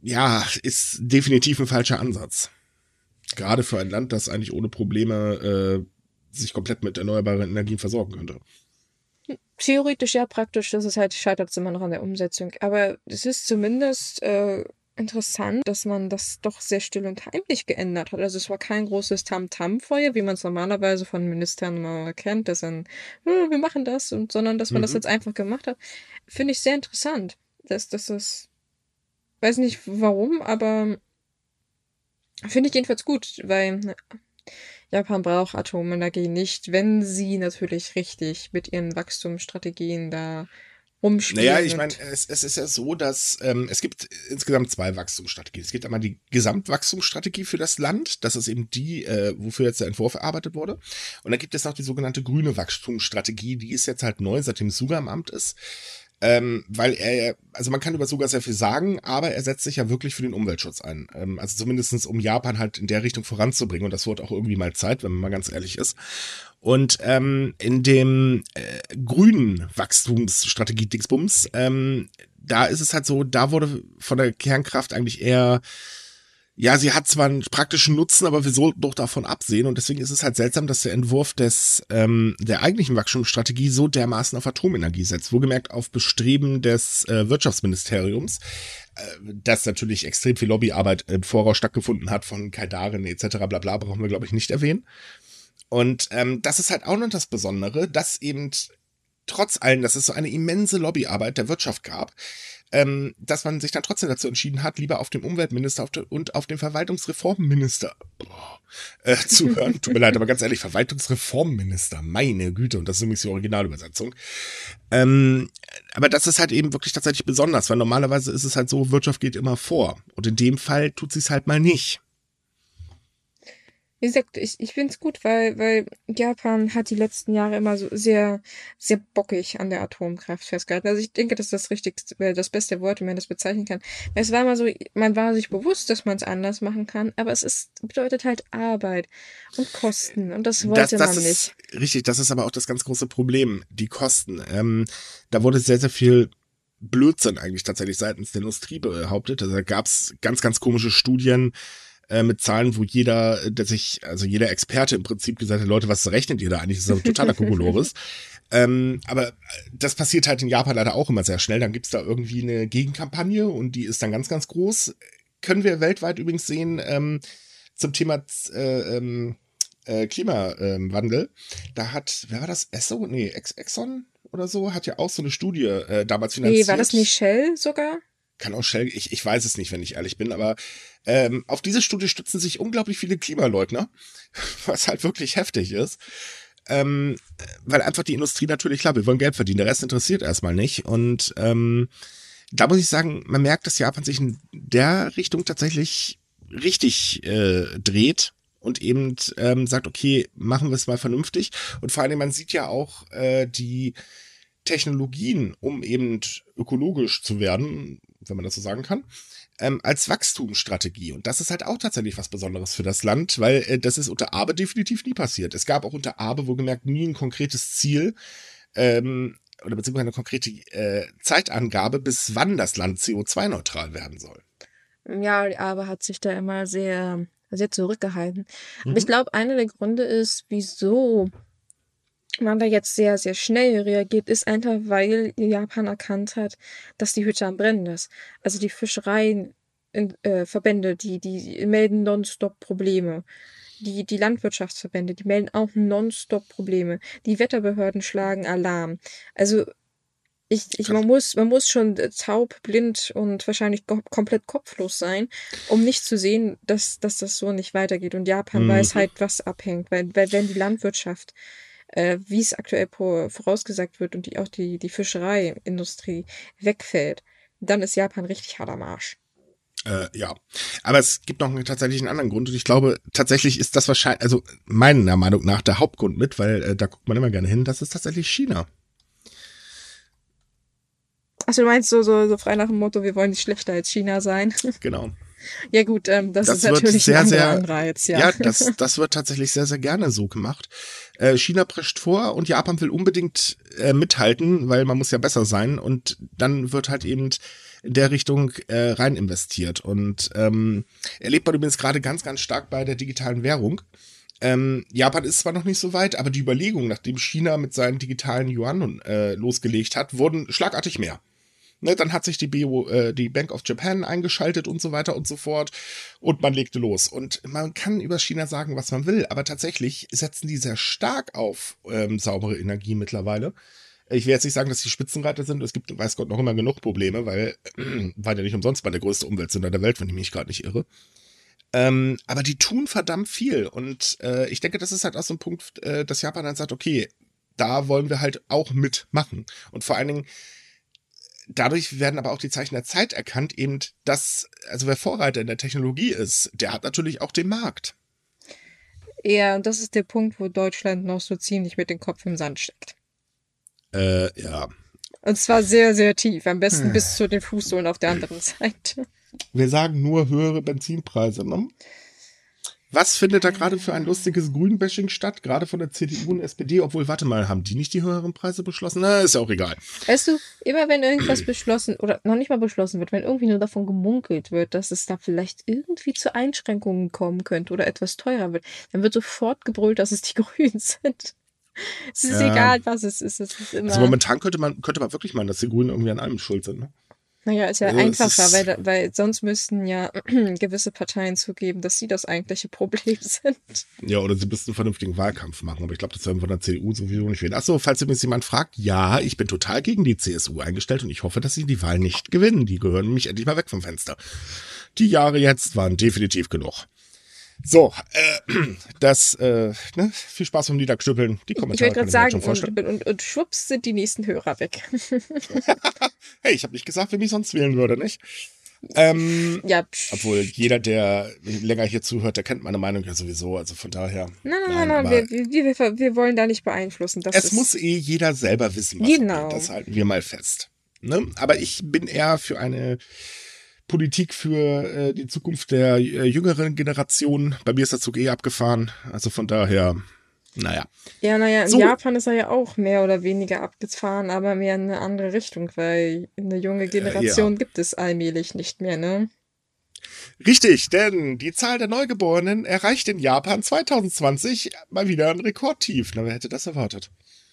ja, ist definitiv ein falscher Ansatz. Gerade für ein Land, das eigentlich ohne Probleme äh, sich komplett mit erneuerbaren Energien versorgen könnte. Theoretisch ja, praktisch, das ist halt, scheitert es immer noch an der Umsetzung. Aber es ist zumindest äh, interessant, dass man das doch sehr still und heimlich geändert hat. Also es war kein großes Tam-Tam-Feuer, wie man es normalerweise von Ministern mal kennt, dass dann, oh, wir machen das, und, sondern dass man mhm. das jetzt einfach gemacht hat. Finde ich sehr interessant. Dass, dass das, weiß nicht warum, aber finde ich jedenfalls gut, weil Japan braucht Atomenergie nicht, wenn sie natürlich richtig mit ihren Wachstumsstrategien da rumspielen. Naja, ich meine, es, es, ist ja so, dass ähm, es gibt insgesamt zwei Wachstumsstrategien. Es gibt einmal die Gesamtwachstumsstrategie für das Land. Das ist eben die, äh, wofür jetzt der Entwurf erarbeitet wurde. Und dann gibt es noch die sogenannte grüne Wachstumsstrategie. Die ist jetzt halt neu, seitdem Suga im Amt ist. Ähm, weil er, also man kann über Suga sehr viel sagen, aber er setzt sich ja wirklich für den Umweltschutz ein. Ähm, also zumindestens um Japan halt in der Richtung voranzubringen. Und das wird auch irgendwie mal Zeit, wenn man mal ganz ehrlich ist. Und ähm, in dem äh, grünen Wachstumsstrategie Dixbums, ähm, da ist es halt so, da wurde von der Kernkraft eigentlich eher ja, sie hat zwar einen praktischen Nutzen, aber wir sollten doch davon absehen. Und deswegen ist es halt seltsam, dass der Entwurf des ähm, der eigentlichen Wachstumsstrategie so dermaßen auf Atomenergie setzt. Wohlgemerkt auf Bestreben des äh, Wirtschaftsministeriums, äh, das natürlich extrem viel Lobbyarbeit im Voraus stattgefunden hat von Kaidaren etc. bla bla, brauchen wir, glaube ich, nicht erwähnen. Und ähm, das ist halt auch noch das Besondere, dass eben trotz allem, dass es so eine immense Lobbyarbeit der Wirtschaft gab, ähm, dass man sich dann trotzdem dazu entschieden hat, lieber auf dem Umweltminister auf de und auf dem Verwaltungsreformminister boah, äh, zu hören. Tut mir leid, aber ganz ehrlich, Verwaltungsreformminister, meine Güte, und das ist übrigens die Originalübersetzung. Ähm, aber das ist halt eben wirklich tatsächlich besonders, weil normalerweise ist es halt so, Wirtschaft geht immer vor. Und in dem Fall tut sie es halt mal nicht. Wie gesagt, ich, ich finde es gut, weil, weil Japan hat die letzten Jahre immer so sehr, sehr bockig an der Atomkraft festgehalten. Also ich denke, das ist das richtigste, äh, das beste Wort, wie man das bezeichnen kann. Es war immer so, man war sich bewusst, dass man es anders machen kann, aber es ist, bedeutet halt Arbeit und Kosten und das wollte das, das man ist, nicht. Richtig, das ist aber auch das ganz große Problem, die Kosten. Ähm, da wurde sehr, sehr viel Blödsinn eigentlich tatsächlich seitens der Industrie behauptet. Also da gab es ganz, ganz komische Studien, äh, mit Zahlen, wo jeder, der sich, also jeder Experte im Prinzip gesagt hat, Leute, was rechnet ihr da eigentlich? Das ist aber totaler Kokolores. ähm, aber das passiert halt in Japan leider auch immer sehr schnell. Dann gibt's da irgendwie eine Gegenkampagne und die ist dann ganz, ganz groß. Können wir weltweit übrigens sehen ähm, zum Thema äh, ähm, äh, Klimawandel. Da hat, wer war das? Esso? Nee, Ex Exxon oder so, hat ja auch so eine Studie äh, damals finanziert. Nee, war das nicht Shell sogar? Kann auch Shell, ich, ich weiß es nicht, wenn ich ehrlich bin, aber ähm, auf diese Studie stützen sich unglaublich viele Klimaleugner, was halt wirklich heftig ist. Ähm, weil einfach die Industrie natürlich, klar, wir wollen Geld verdienen, der Rest interessiert erstmal nicht. Und ähm, da muss ich sagen, man merkt, dass Japan sich in der Richtung tatsächlich richtig äh, dreht und eben ähm, sagt, okay, machen wir es mal vernünftig. Und vor allem, man sieht ja auch äh, die Technologien, um eben ökologisch zu werden, wenn man das so sagen kann, ähm, als Wachstumsstrategie. Und das ist halt auch tatsächlich was Besonderes für das Land, weil äh, das ist unter Abe definitiv nie passiert. Es gab auch unter Abe wohlgemerkt nie ein konkretes Ziel ähm, oder beziehungsweise eine konkrete äh, Zeitangabe, bis wann das Land CO2-neutral werden soll. Ja, Abe hat sich da immer sehr, sehr zurückgehalten. Mhm. Aber ich glaube, einer der Gründe ist, wieso man da jetzt sehr, sehr schnell reagiert, ist einfach, weil Japan erkannt hat, dass die Hütte am Brennen ist. Also die Fischereiverbände, äh, die, die melden nonstop Probleme. Die, die Landwirtschaftsverbände, die melden auch nonstop Probleme. Die Wetterbehörden schlagen Alarm. Also ich, ich, man, muss, man muss schon taub, blind und wahrscheinlich komplett kopflos sein, um nicht zu sehen, dass, dass das so nicht weitergeht. Und Japan mhm. weiß halt, was abhängt. Weil, weil wenn die Landwirtschaft äh, wie es aktuell vorausgesagt wird und die, auch die, die Fischereiindustrie wegfällt, dann ist Japan richtig hart am Arsch. Äh, ja, aber es gibt noch einen, tatsächlich einen anderen Grund und ich glaube, tatsächlich ist das wahrscheinlich, also meiner Meinung nach der Hauptgrund mit, weil äh, da guckt man immer gerne hin, das ist tatsächlich China. Achso, du meinst so, so, so frei nach dem Motto, wir wollen nicht schlechter als China sein. Genau. Ja gut, ähm, das, das ist natürlich sehr, ein sehr, Anreiz. Ja, ja das, das wird tatsächlich sehr, sehr gerne so gemacht. Äh, China prescht vor und Japan will unbedingt äh, mithalten, weil man muss ja besser sein und dann wird halt eben in der Richtung äh, rein investiert. Und ähm, erlebt man übrigens gerade ganz, ganz stark bei der digitalen Währung. Ähm, Japan ist zwar noch nicht so weit, aber die Überlegungen, nachdem China mit seinen digitalen Yuan äh, losgelegt hat, wurden schlagartig mehr. Ne, dann hat sich die, Bio, äh, die Bank of Japan eingeschaltet und so weiter und so fort. Und man legte los. Und man kann über China sagen, was man will, aber tatsächlich setzen die sehr stark auf ähm, saubere Energie mittlerweile. Ich will jetzt nicht sagen, dass die Spitzenreiter sind. Es gibt, weiß Gott, noch immer genug Probleme, weil äh, war ja nicht umsonst mal der größte Umweltsünder der Welt, wenn ich mich gerade nicht irre. Ähm, aber die tun verdammt viel. Und äh, ich denke, das ist halt auch so ein Punkt, äh, dass Japan dann sagt, okay, da wollen wir halt auch mitmachen. Und vor allen Dingen, dadurch werden aber auch die Zeichen der Zeit erkannt, eben, dass, also wer Vorreiter in der Technologie ist, der hat natürlich auch den Markt. Ja, und das ist der Punkt, wo Deutschland noch so ziemlich mit dem Kopf im Sand steckt. Äh, ja. Und zwar sehr, sehr tief. Am besten hm. bis zu den Fußsohlen auf der anderen Seite. Wir sagen nur höhere Benzinpreise, ne? Was findet da gerade für ein lustiges Grünbashing statt? Gerade von der CDU und SPD, obwohl, warte mal, haben die nicht die höheren Preise beschlossen? Na, ist ja auch egal. Weißt du, immer wenn irgendwas beschlossen oder noch nicht mal beschlossen wird, wenn irgendwie nur davon gemunkelt wird, dass es da vielleicht irgendwie zu Einschränkungen kommen könnte oder etwas teurer wird, dann wird sofort gebrüllt, dass es die Grünen sind. Es ist ja. egal, was es ist. Es ist immer also momentan könnte man, könnte man wirklich meinen, dass die Grünen irgendwie an allem schuld sind. Ne? Naja, ist ja also einfacher, weil, weil sonst müssten ja gewisse Parteien zugeben, dass sie das eigentliche Problem sind. Ja, oder sie müssten einen vernünftigen Wahlkampf machen. Aber ich glaube, das werden von der CDU sowieso nicht wählen. Achso, falls übrigens jemand fragt, ja, ich bin total gegen die CSU eingestellt und ich hoffe, dass sie die Wahl nicht gewinnen. Die gehören nämlich endlich mal weg vom Fenster. Die Jahre jetzt waren definitiv genug. So, äh, das, äh, ne, viel Spaß beim Niederknüppeln. Die Kommentare ich wollte gerade sagen, und, und, und schwupps sind die nächsten Hörer weg. hey, ich habe nicht gesagt, wen ich sonst wählen würde, nicht? Ähm, ja. Obwohl jeder, der länger hier zuhört, der kennt meine Meinung ja sowieso. Also von daher. Nein, nein, nein, nein wir, wir, wir, wollen da nicht beeinflussen. Das es muss eh jeder selber wissen, was genau. Das halten wir mal fest. Ne? Aber ich bin eher für eine Politik für äh, die Zukunft der äh, jüngeren Generation. Bei mir ist der Zug eh abgefahren. Also von daher, naja. Ja, naja, in so. Japan ist er ja auch mehr oder weniger abgefahren, aber mehr in eine andere Richtung, weil eine junge Generation äh, ja. gibt es allmählich nicht mehr, ne? Richtig, denn die Zahl der Neugeborenen erreicht in Japan 2020 mal wieder ein Rekordtief. Na, wer hätte das erwartet?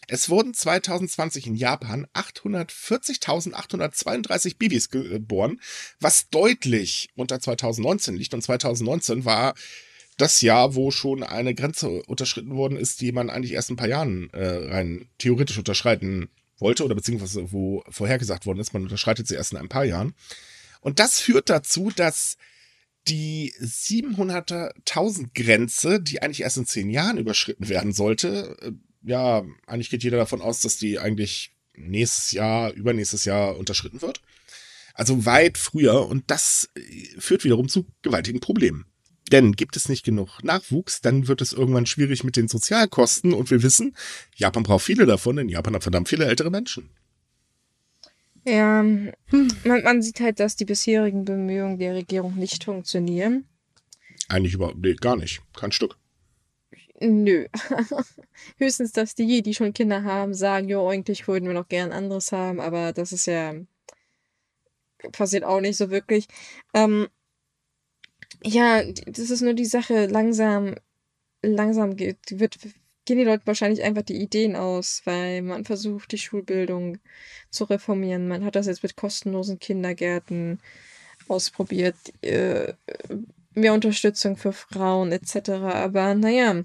Es wurden 2020 in Japan 840.832 Babys geboren, was deutlich unter 2019 liegt. Und 2019 war das Jahr, wo schon eine Grenze unterschritten worden ist, die man eigentlich erst ein paar Jahren äh, rein theoretisch unterschreiten wollte oder beziehungsweise wo vorhergesagt worden ist, man unterschreitet sie erst in ein paar Jahren. Und das führt dazu, dass die 700.000 Grenze, die eigentlich erst in zehn Jahren überschritten werden sollte, äh, ja, eigentlich geht jeder davon aus, dass die eigentlich nächstes Jahr, übernächstes Jahr unterschritten wird. Also weit früher und das äh, führt wiederum zu gewaltigen Problemen. Denn gibt es nicht genug Nachwuchs, dann wird es irgendwann schwierig mit den Sozialkosten und wir wissen, Japan braucht viele davon, denn Japan hat verdammt viele ältere Menschen. Ja, hm. man, man sieht halt, dass die bisherigen Bemühungen der Regierung nicht funktionieren. Eigentlich überhaupt, nee, gar nicht. Kein Stück. Nö. Höchstens, dass die, die schon Kinder haben, sagen, jo, eigentlich würden wir noch gern anderes haben, aber das ist ja passiert auch nicht so wirklich. Ähm, ja, das ist nur die Sache, langsam, langsam geht, wird, gehen die Leute wahrscheinlich einfach die Ideen aus, weil man versucht, die Schulbildung zu reformieren. Man hat das jetzt mit kostenlosen Kindergärten ausprobiert, äh, mehr Unterstützung für Frauen etc. Aber naja.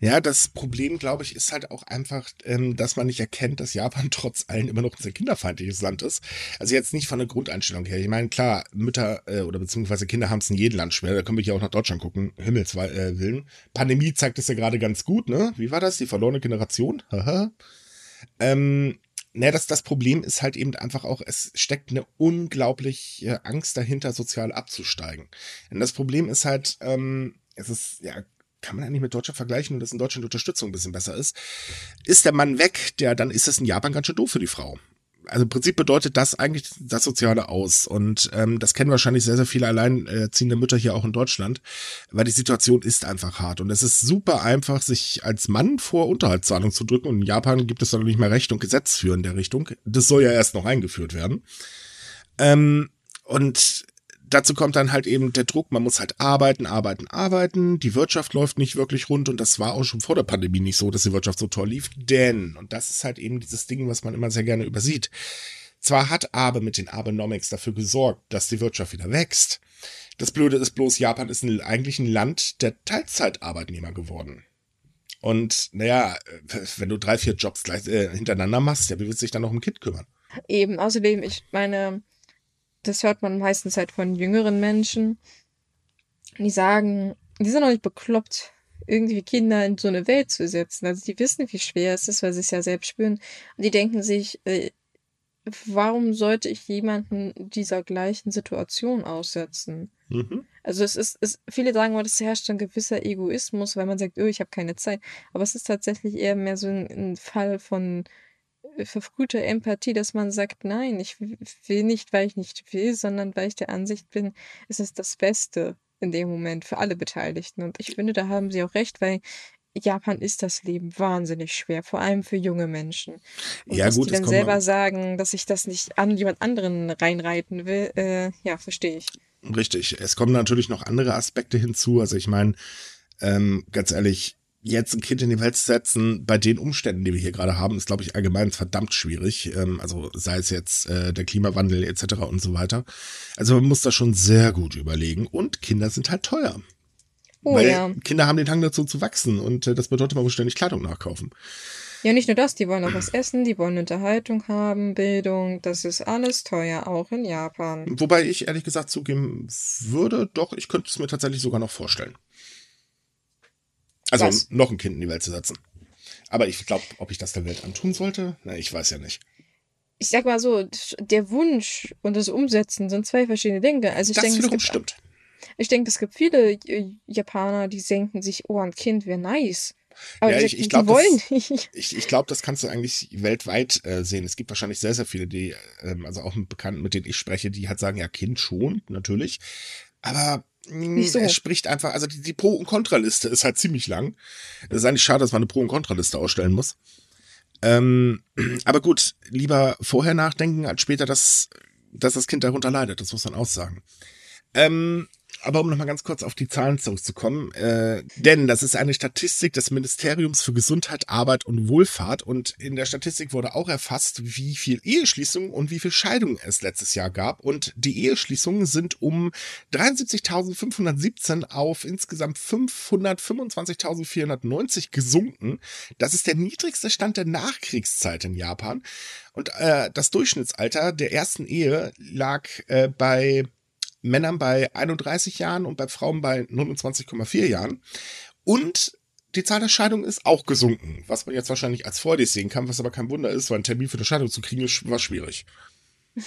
Ja, das Problem, glaube ich, ist halt auch einfach, ähm, dass man nicht erkennt, dass Japan trotz allem immer noch ein sehr kinderfeindliches Land ist. Also jetzt nicht von der Grundeinstellung her. Ich meine, klar, Mütter äh, oder beziehungsweise Kinder haben es in jedem Land schwer. Da können wir hier auch nach Deutschland gucken. Himmels äh, Willen. Pandemie zeigt es ja gerade ganz gut, ne? Wie war das? Die verlorene Generation? Haha. ähm, Ne, das, das Problem ist halt eben einfach auch, es steckt eine unglaubliche Angst dahinter, sozial abzusteigen. Und das Problem ist halt, ähm, es ist ja kann man eigentlich mit Deutschland vergleichen und dass in Deutschland die Unterstützung ein bisschen besser ist. Ist der Mann weg, der, dann ist es in Japan ganz schön doof für die Frau. Also im Prinzip bedeutet das eigentlich das Soziale aus. Und ähm, das kennen wahrscheinlich sehr, sehr viele alleinerziehende Mütter hier auch in Deutschland, weil die Situation ist einfach hart. Und es ist super einfach, sich als Mann vor Unterhaltszahlung zu drücken. Und in Japan gibt es dann noch nicht mehr Recht und Gesetz für in der Richtung. Das soll ja erst noch eingeführt werden. Ähm, und dazu kommt dann halt eben der Druck, man muss halt arbeiten, arbeiten, arbeiten. Die Wirtschaft läuft nicht wirklich rund und das war auch schon vor der Pandemie nicht so, dass die Wirtschaft so toll lief. Denn, und das ist halt eben dieses Ding, was man immer sehr gerne übersieht, zwar hat Abe mit den Abenomics dafür gesorgt, dass die Wirtschaft wieder wächst. Das Blöde ist bloß, Japan ist eigentlich ein Land der Teilzeitarbeitnehmer geworden. Und naja, wenn du drei, vier Jobs gleich, äh, hintereinander machst, ja, wie willst du dich dann noch um ein Kind kümmern? Eben, außerdem, ich meine, das hört man meistens halt von jüngeren Menschen, die sagen, die sind noch nicht bekloppt, irgendwie Kinder in so eine Welt zu setzen. Also die wissen, wie schwer es ist, weil sie es ja selbst spüren. Und die denken sich, äh, warum sollte ich jemanden dieser gleichen Situation aussetzen? Mhm. Also es ist, es, viele sagen mal, es herrscht ein gewisser Egoismus, weil man sagt, oh, ich habe keine Zeit. Aber es ist tatsächlich eher mehr so ein, ein Fall von verfrühte Empathie, dass man sagt, nein, ich will nicht, weil ich nicht will, sondern weil ich der Ansicht bin, es ist das Beste in dem Moment für alle Beteiligten. Und ich finde, da haben sie auch recht, weil Japan ist das Leben wahnsinnig schwer, vor allem für junge Menschen. Und ja, dass gut, die dann selber sagen, dass ich das nicht an jemand anderen reinreiten will, äh, ja, verstehe ich. Richtig. Es kommen natürlich noch andere Aspekte hinzu. Also ich meine, ähm, ganz ehrlich, jetzt ein Kind in die Welt zu setzen, bei den Umständen, die wir hier gerade haben, ist, glaube ich, allgemein verdammt schwierig. Ähm, also sei es jetzt äh, der Klimawandel etc. und so weiter. Also man muss da schon sehr gut überlegen. Und Kinder sind halt teuer. Oh, Weil ja. Kinder haben den Hang dazu zu wachsen und äh, das bedeutet, man muss ständig Kleidung nachkaufen. Ja, nicht nur das, die wollen auch was essen, die wollen Unterhaltung haben, Bildung, das ist alles teuer, auch in Japan. Wobei ich ehrlich gesagt zugeben würde, doch, ich könnte es mir tatsächlich sogar noch vorstellen. Also Was? noch ein Kind in die Welt zu setzen. Aber ich glaube, ob ich das der Welt antun sollte, na, ich weiß ja nicht. Ich sag mal so, der Wunsch und das Umsetzen sind zwei verschiedene Dinge. Also ich das denke, wiederum stimmt. Ich denke, es gibt viele äh, Japaner, die denken sich, oh, ein Kind wäre nice. Aber ja, ich, ich glaube, wollen das, nicht. Ich, ich glaube, das kannst du eigentlich weltweit äh, sehen. Es gibt wahrscheinlich sehr, sehr viele, die, ähm, also auch mit Bekannten, mit denen ich spreche, die halt sagen, ja, Kind schon, natürlich. Aber nicht so. Er spricht einfach, also die, die Pro- und Kontraliste ist halt ziemlich lang. Es ist eigentlich schade, dass man eine Pro- und Kontraliste ausstellen muss. Ähm, aber gut, lieber vorher nachdenken, als später, dass, dass das Kind darunter leidet. Das muss man auch sagen. Ähm, aber um nochmal ganz kurz auf die Zahlen zurückzukommen, äh, denn das ist eine Statistik des Ministeriums für Gesundheit, Arbeit und Wohlfahrt. Und in der Statistik wurde auch erfasst, wie viel Eheschließungen und wie viel Scheidungen es letztes Jahr gab. Und die Eheschließungen sind um 73.517 auf insgesamt 525.490 gesunken. Das ist der niedrigste Stand der Nachkriegszeit in Japan. Und äh, das Durchschnittsalter der ersten Ehe lag äh, bei Männern bei 31 Jahren und bei Frauen bei 29,4 Jahren. Und die Zahl der Scheidungen ist auch gesunken, was man jetzt wahrscheinlich als Freude sehen kann, was aber kein Wunder ist, weil ein Termin für eine Scheidung zu kriegen, war schwierig.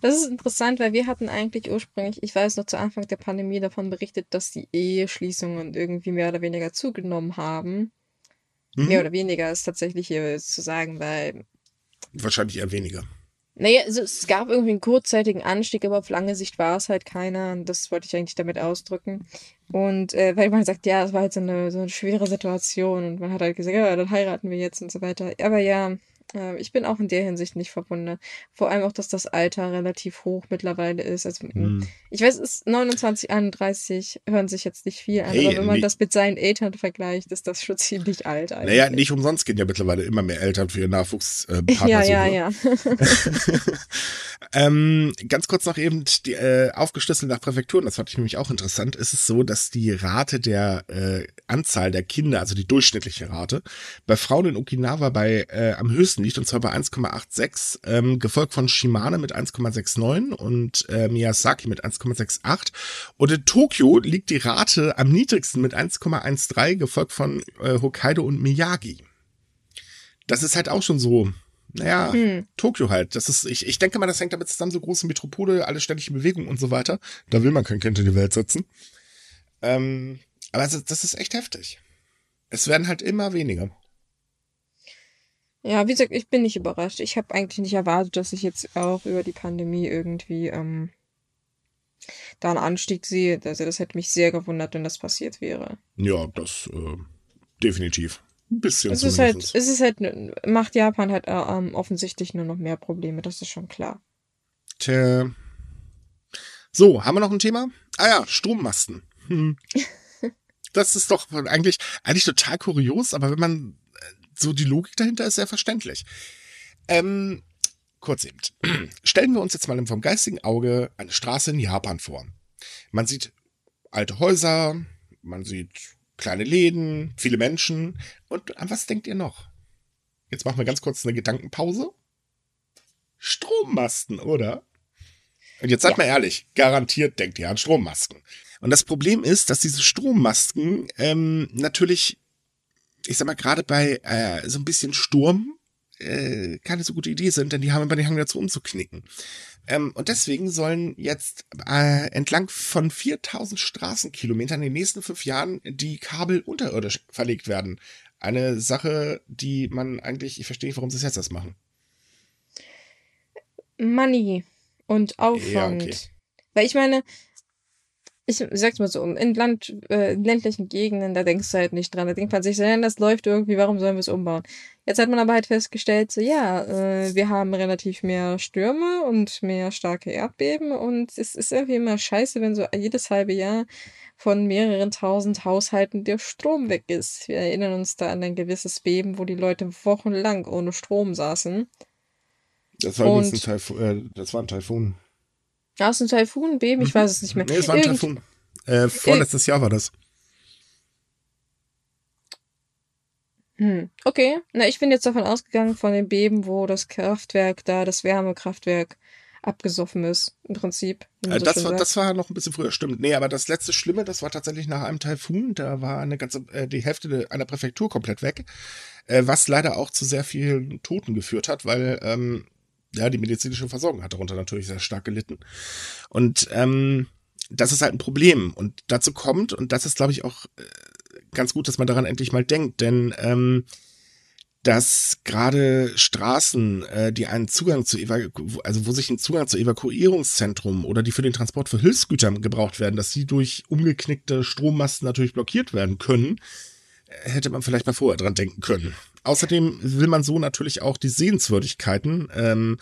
Das ist interessant, weil wir hatten eigentlich ursprünglich, ich weiß noch zu Anfang der Pandemie davon berichtet, dass die Eheschließungen irgendwie mehr oder weniger zugenommen haben. Mhm. Mehr oder weniger ist tatsächlich hier zu sagen, weil. Wahrscheinlich eher weniger. Naja, also es gab irgendwie einen kurzzeitigen Anstieg, aber auf lange Sicht war es halt keiner. Und das wollte ich eigentlich damit ausdrücken. Und äh, weil man sagt, ja, es war halt so eine, so eine schwere Situation und man hat halt gesagt, ja, dann heiraten wir jetzt und so weiter. Aber ja, äh, ich bin auch in der Hinsicht nicht verwundert. Vor allem auch, dass das Alter relativ hoch mittlerweile ist. Also, mhm. Ich weiß, es ist 29, 31, hören sich jetzt nicht viel an, hey, aber wenn man nee. das mit seinen Eltern vergleicht, ist das schon ziemlich alt eigentlich. Naja, nicht umsonst gehen ja mittlerweile immer mehr Eltern für ihren Nachwuchspartner. Äh, ja, ja, ja. ähm, ganz kurz noch eben die, äh, aufgeschlüsselt nach Präfekturen, das fand ich nämlich auch interessant, ist es so, dass die Rate der äh, Anzahl der Kinder, also die durchschnittliche Rate, bei Frauen in Okinawa bei äh, am höchsten liegt, und zwar bei 1,86, ähm, gefolgt von Shimane mit 1,69 und äh, Miyazaki mit 1,68. Und in Tokio liegt die Rate am niedrigsten mit 1,13, gefolgt von äh, Hokkaido und Miyagi. Das ist halt auch schon so, naja, hm. Tokio halt. Das ist, ich, ich denke mal, das hängt damit zusammen, so große Metropole, alle ständig in Bewegung und so weiter. Da will man kein Kind in die Welt setzen. Ähm, aber das, das ist echt heftig. Es werden halt immer weniger. Ja, wie gesagt, ich bin nicht überrascht. Ich habe eigentlich nicht erwartet, dass ich jetzt auch über die Pandemie irgendwie ähm, da einen Anstieg sehe. Also das hätte mich sehr gewundert, wenn das passiert wäre. Ja, das äh, definitiv. Ein bisschen es ist halt, es ist halt, macht Japan halt äh, offensichtlich nur noch mehr Probleme, das ist schon klar. Tja. So, haben wir noch ein Thema? Ah ja, Strommasten. Hm. das ist doch eigentlich, eigentlich total kurios, aber wenn man so die Logik dahinter ist sehr verständlich. Ähm, kurz eben. Stellen wir uns jetzt mal vom geistigen Auge eine Straße in Japan vor. Man sieht alte Häuser, man sieht kleine Läden, viele Menschen. Und an was denkt ihr noch? Jetzt machen wir ganz kurz eine Gedankenpause. Strommasten, oder? Und jetzt seid ja. mal ehrlich, garantiert denkt ihr an Strommasken. Und das Problem ist, dass diese Strommasken ähm, natürlich ich sag mal, gerade bei äh, so ein bisschen Sturm äh, keine so gute Idee sind, denn die haben immer den Hang dazu umzuknicken. Ähm, und deswegen sollen jetzt äh, entlang von 4000 Straßenkilometern in den nächsten fünf Jahren die Kabel unterirdisch verlegt werden. Eine Sache, die man eigentlich, ich verstehe nicht, warum sie jetzt das machen. Money und Aufwand. Ja, okay. Weil ich meine, ich sag's mal so, in, Land, äh, in ländlichen Gegenden, da denkst du halt nicht dran. Da denkt man sich so, ja, das läuft irgendwie, warum sollen wir es umbauen? Jetzt hat man aber halt festgestellt, so, ja, äh, wir haben relativ mehr Stürme und mehr starke Erdbeben und es ist irgendwie immer scheiße, wenn so jedes halbe Jahr von mehreren tausend Haushalten der Strom weg ist. Wir erinnern uns da an ein gewisses Beben, wo die Leute wochenlang ohne Strom saßen. Das war übrigens ein Taifun, äh, das war ein Taifun. Ja, ist ein Taifun, Beben, ich mhm. weiß es nicht mehr. Nee, es war ein Irgend Taifun. Äh, vorletztes Jahr war das. Hm, okay. Na, ich bin jetzt davon ausgegangen, von dem Beben, wo das Kraftwerk da, das Wärmekraftwerk, abgesoffen ist, im Prinzip. Äh, das, war, das war noch ein bisschen früher, stimmt. Nee, aber das letzte Schlimme, das war tatsächlich nach einem Taifun. Da war eine ganze, äh, die Hälfte einer Präfektur komplett weg. Äh, was leider auch zu sehr vielen Toten geführt hat, weil ähm, ja, die medizinische Versorgung hat darunter natürlich sehr stark gelitten. Und ähm, das ist halt ein Problem. Und dazu kommt, und das ist, glaube ich, auch äh, ganz gut, dass man daran endlich mal denkt, denn ähm, dass gerade Straßen, äh, die einen Zugang zu Evaku also wo sich ein Zugang zu Evakuierungszentrum oder die für den Transport für Hilfsgütern gebraucht werden, dass sie durch umgeknickte Strommasten natürlich blockiert werden können, hätte man vielleicht mal vorher dran denken können. Außerdem will man so natürlich auch die Sehenswürdigkeiten, ähm,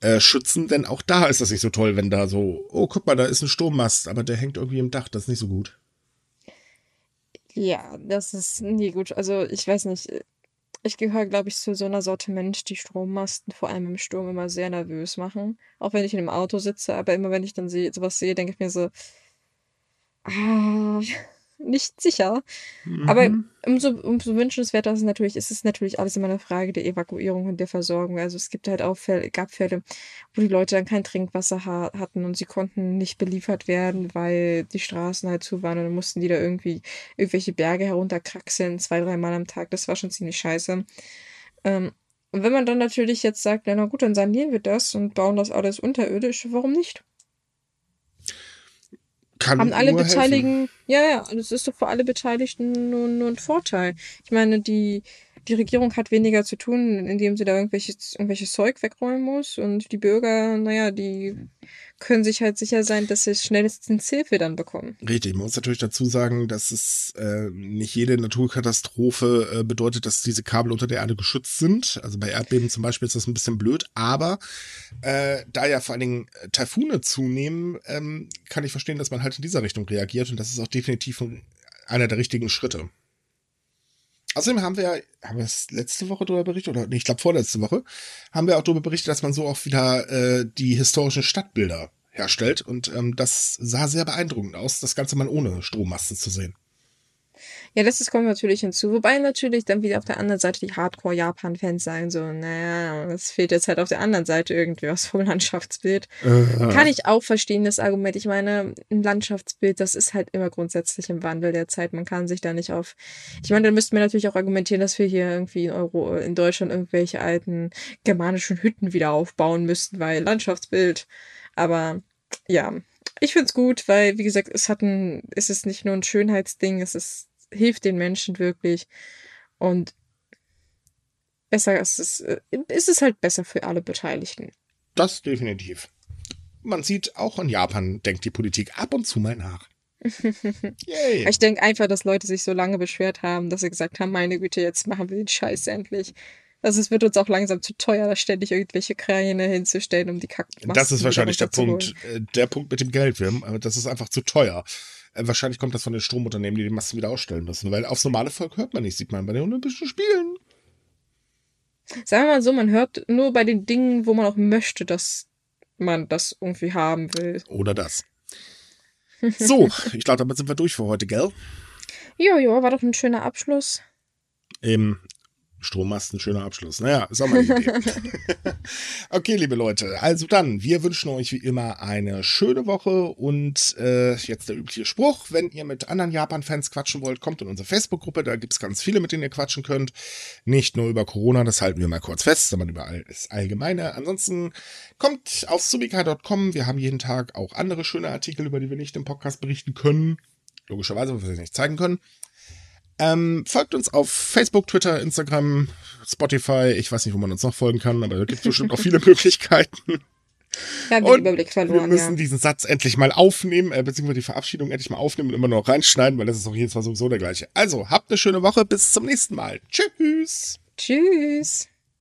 äh, schützen, denn auch da ist das nicht so toll, wenn da so, oh, guck mal, da ist ein Sturmmast, aber der hängt irgendwie im Dach, das ist nicht so gut. Ja, das ist nie gut. Also ich weiß nicht, ich gehöre, glaube ich, zu so einer Sorte Mensch, die Strommasten vor allem im Sturm immer sehr nervös machen. Auch wenn ich in einem Auto sitze, aber immer wenn ich dann seh, sowas sehe, denke ich mir so, ah, nicht sicher. Mhm. Aber umso, umso wünschenswerter ist es natürlich, ist es natürlich alles immer eine Frage der Evakuierung und der Versorgung. Also es gibt halt auch Fälle, gab Fälle, wo die Leute dann kein Trinkwasser ha hatten und sie konnten nicht beliefert werden, weil die Straßen halt zu waren und dann mussten die da irgendwie irgendwelche Berge herunterkraxeln, zwei, dreimal am Tag. Das war schon ziemlich scheiße. Ähm, und wenn man dann natürlich jetzt sagt, na gut, dann sanieren wir das und bauen das alles unterirdisch, warum nicht? Kann haben alle Beteiligten, ja, ja, das ist doch für alle Beteiligten nur, nur ein Vorteil. Ich meine, die, die Regierung hat weniger zu tun, indem sie da irgendwelches, irgendwelches Zeug wegräumen muss. Und die Bürger, naja, die können sich halt sicher sein, dass sie schnellstens Hilfe dann bekommen. Richtig, man muss natürlich dazu sagen, dass es äh, nicht jede Naturkatastrophe äh, bedeutet, dass diese Kabel unter der Erde geschützt sind. Also bei Erdbeben zum Beispiel ist das ein bisschen blöd, aber äh, da ja vor allen Dingen Taifune zunehmen, ähm, kann ich verstehen, dass man halt in dieser Richtung reagiert und das ist auch definitiv einer der richtigen Schritte. Außerdem haben wir, haben wir es letzte Woche darüber berichtet, oder nee, ich glaube vorletzte Woche, haben wir auch darüber berichtet, dass man so auch wieder äh, die historischen Stadtbilder herstellt. Und ähm, das sah sehr beeindruckend aus, das Ganze mal ohne Strommasten zu sehen. Ja, das ist, kommt natürlich hinzu. Wobei natürlich dann wieder auf der anderen Seite die Hardcore-Japan-Fans sagen so, naja, es fehlt jetzt halt auf der anderen Seite irgendwie was vom Landschaftsbild. Uh. Kann ich auch verstehen, das Argument. Ich meine, ein Landschaftsbild, das ist halt immer grundsätzlich im Wandel der Zeit. Man kann sich da nicht auf. Ich meine, dann müssten wir natürlich auch argumentieren, dass wir hier irgendwie in Euro, in Deutschland irgendwelche alten germanischen Hütten wieder aufbauen müssten, weil Landschaftsbild. Aber ja, ich find's gut, weil, wie gesagt, es hat ein, es ist nicht nur ein Schönheitsding, es ist hilft den Menschen wirklich. Und besser ist es, äh, ist es halt besser für alle Beteiligten. Das definitiv. Man sieht, auch in Japan denkt die Politik ab und zu mal nach. Yay. Ich denke einfach, dass Leute sich so lange beschwert haben, dass sie gesagt haben, meine Güte, jetzt machen wir den Scheiß endlich. Also es wird uns auch langsam zu teuer, da ständig irgendwelche Kräne hinzustellen, um die Kacken Das ist wahrscheinlich der Punkt, äh, der Punkt mit dem Geld, Wim. Das ist einfach zu teuer. Äh, wahrscheinlich kommt das von den Stromunternehmen, die die Masten wieder ausstellen müssen, weil aufs normale Volk hört man nicht, sieht man bei den Olympischen Spielen. Sagen wir mal so, man hört nur bei den Dingen, wo man auch möchte, dass man das irgendwie haben will. Oder das. So, ich glaube, damit sind wir durch für heute, gell? Jojo, war doch ein schöner Abschluss. Eben, Strommasten, schöner Abschluss. Naja, ist auch mal eine Idee. okay, liebe Leute, also dann, wir wünschen euch wie immer eine schöne Woche und äh, jetzt der übliche Spruch, wenn ihr mit anderen Japan-Fans quatschen wollt, kommt in unsere Facebook-Gruppe, da gibt es ganz viele, mit denen ihr quatschen könnt. Nicht nur über Corona, das halten wir mal kurz fest, sondern über das Allgemeine. Ansonsten kommt auf subika.com, wir haben jeden Tag auch andere schöne Artikel, über die wir nicht im Podcast berichten können. Logischerweise, weil wir sie nicht zeigen können. Ähm, folgt uns auf Facebook, Twitter, Instagram, Spotify. Ich weiß nicht, wo man uns noch folgen kann, aber da gibt es bestimmt auch viele Möglichkeiten. Ja, den Überblick verloren, wir müssen ja. diesen Satz endlich mal aufnehmen, äh, beziehungsweise die Verabschiedung endlich mal aufnehmen und immer noch reinschneiden, weil das ist auch jedes Mal sowieso der gleiche. Also, habt eine schöne Woche, bis zum nächsten Mal. Tschüss. Tschüss.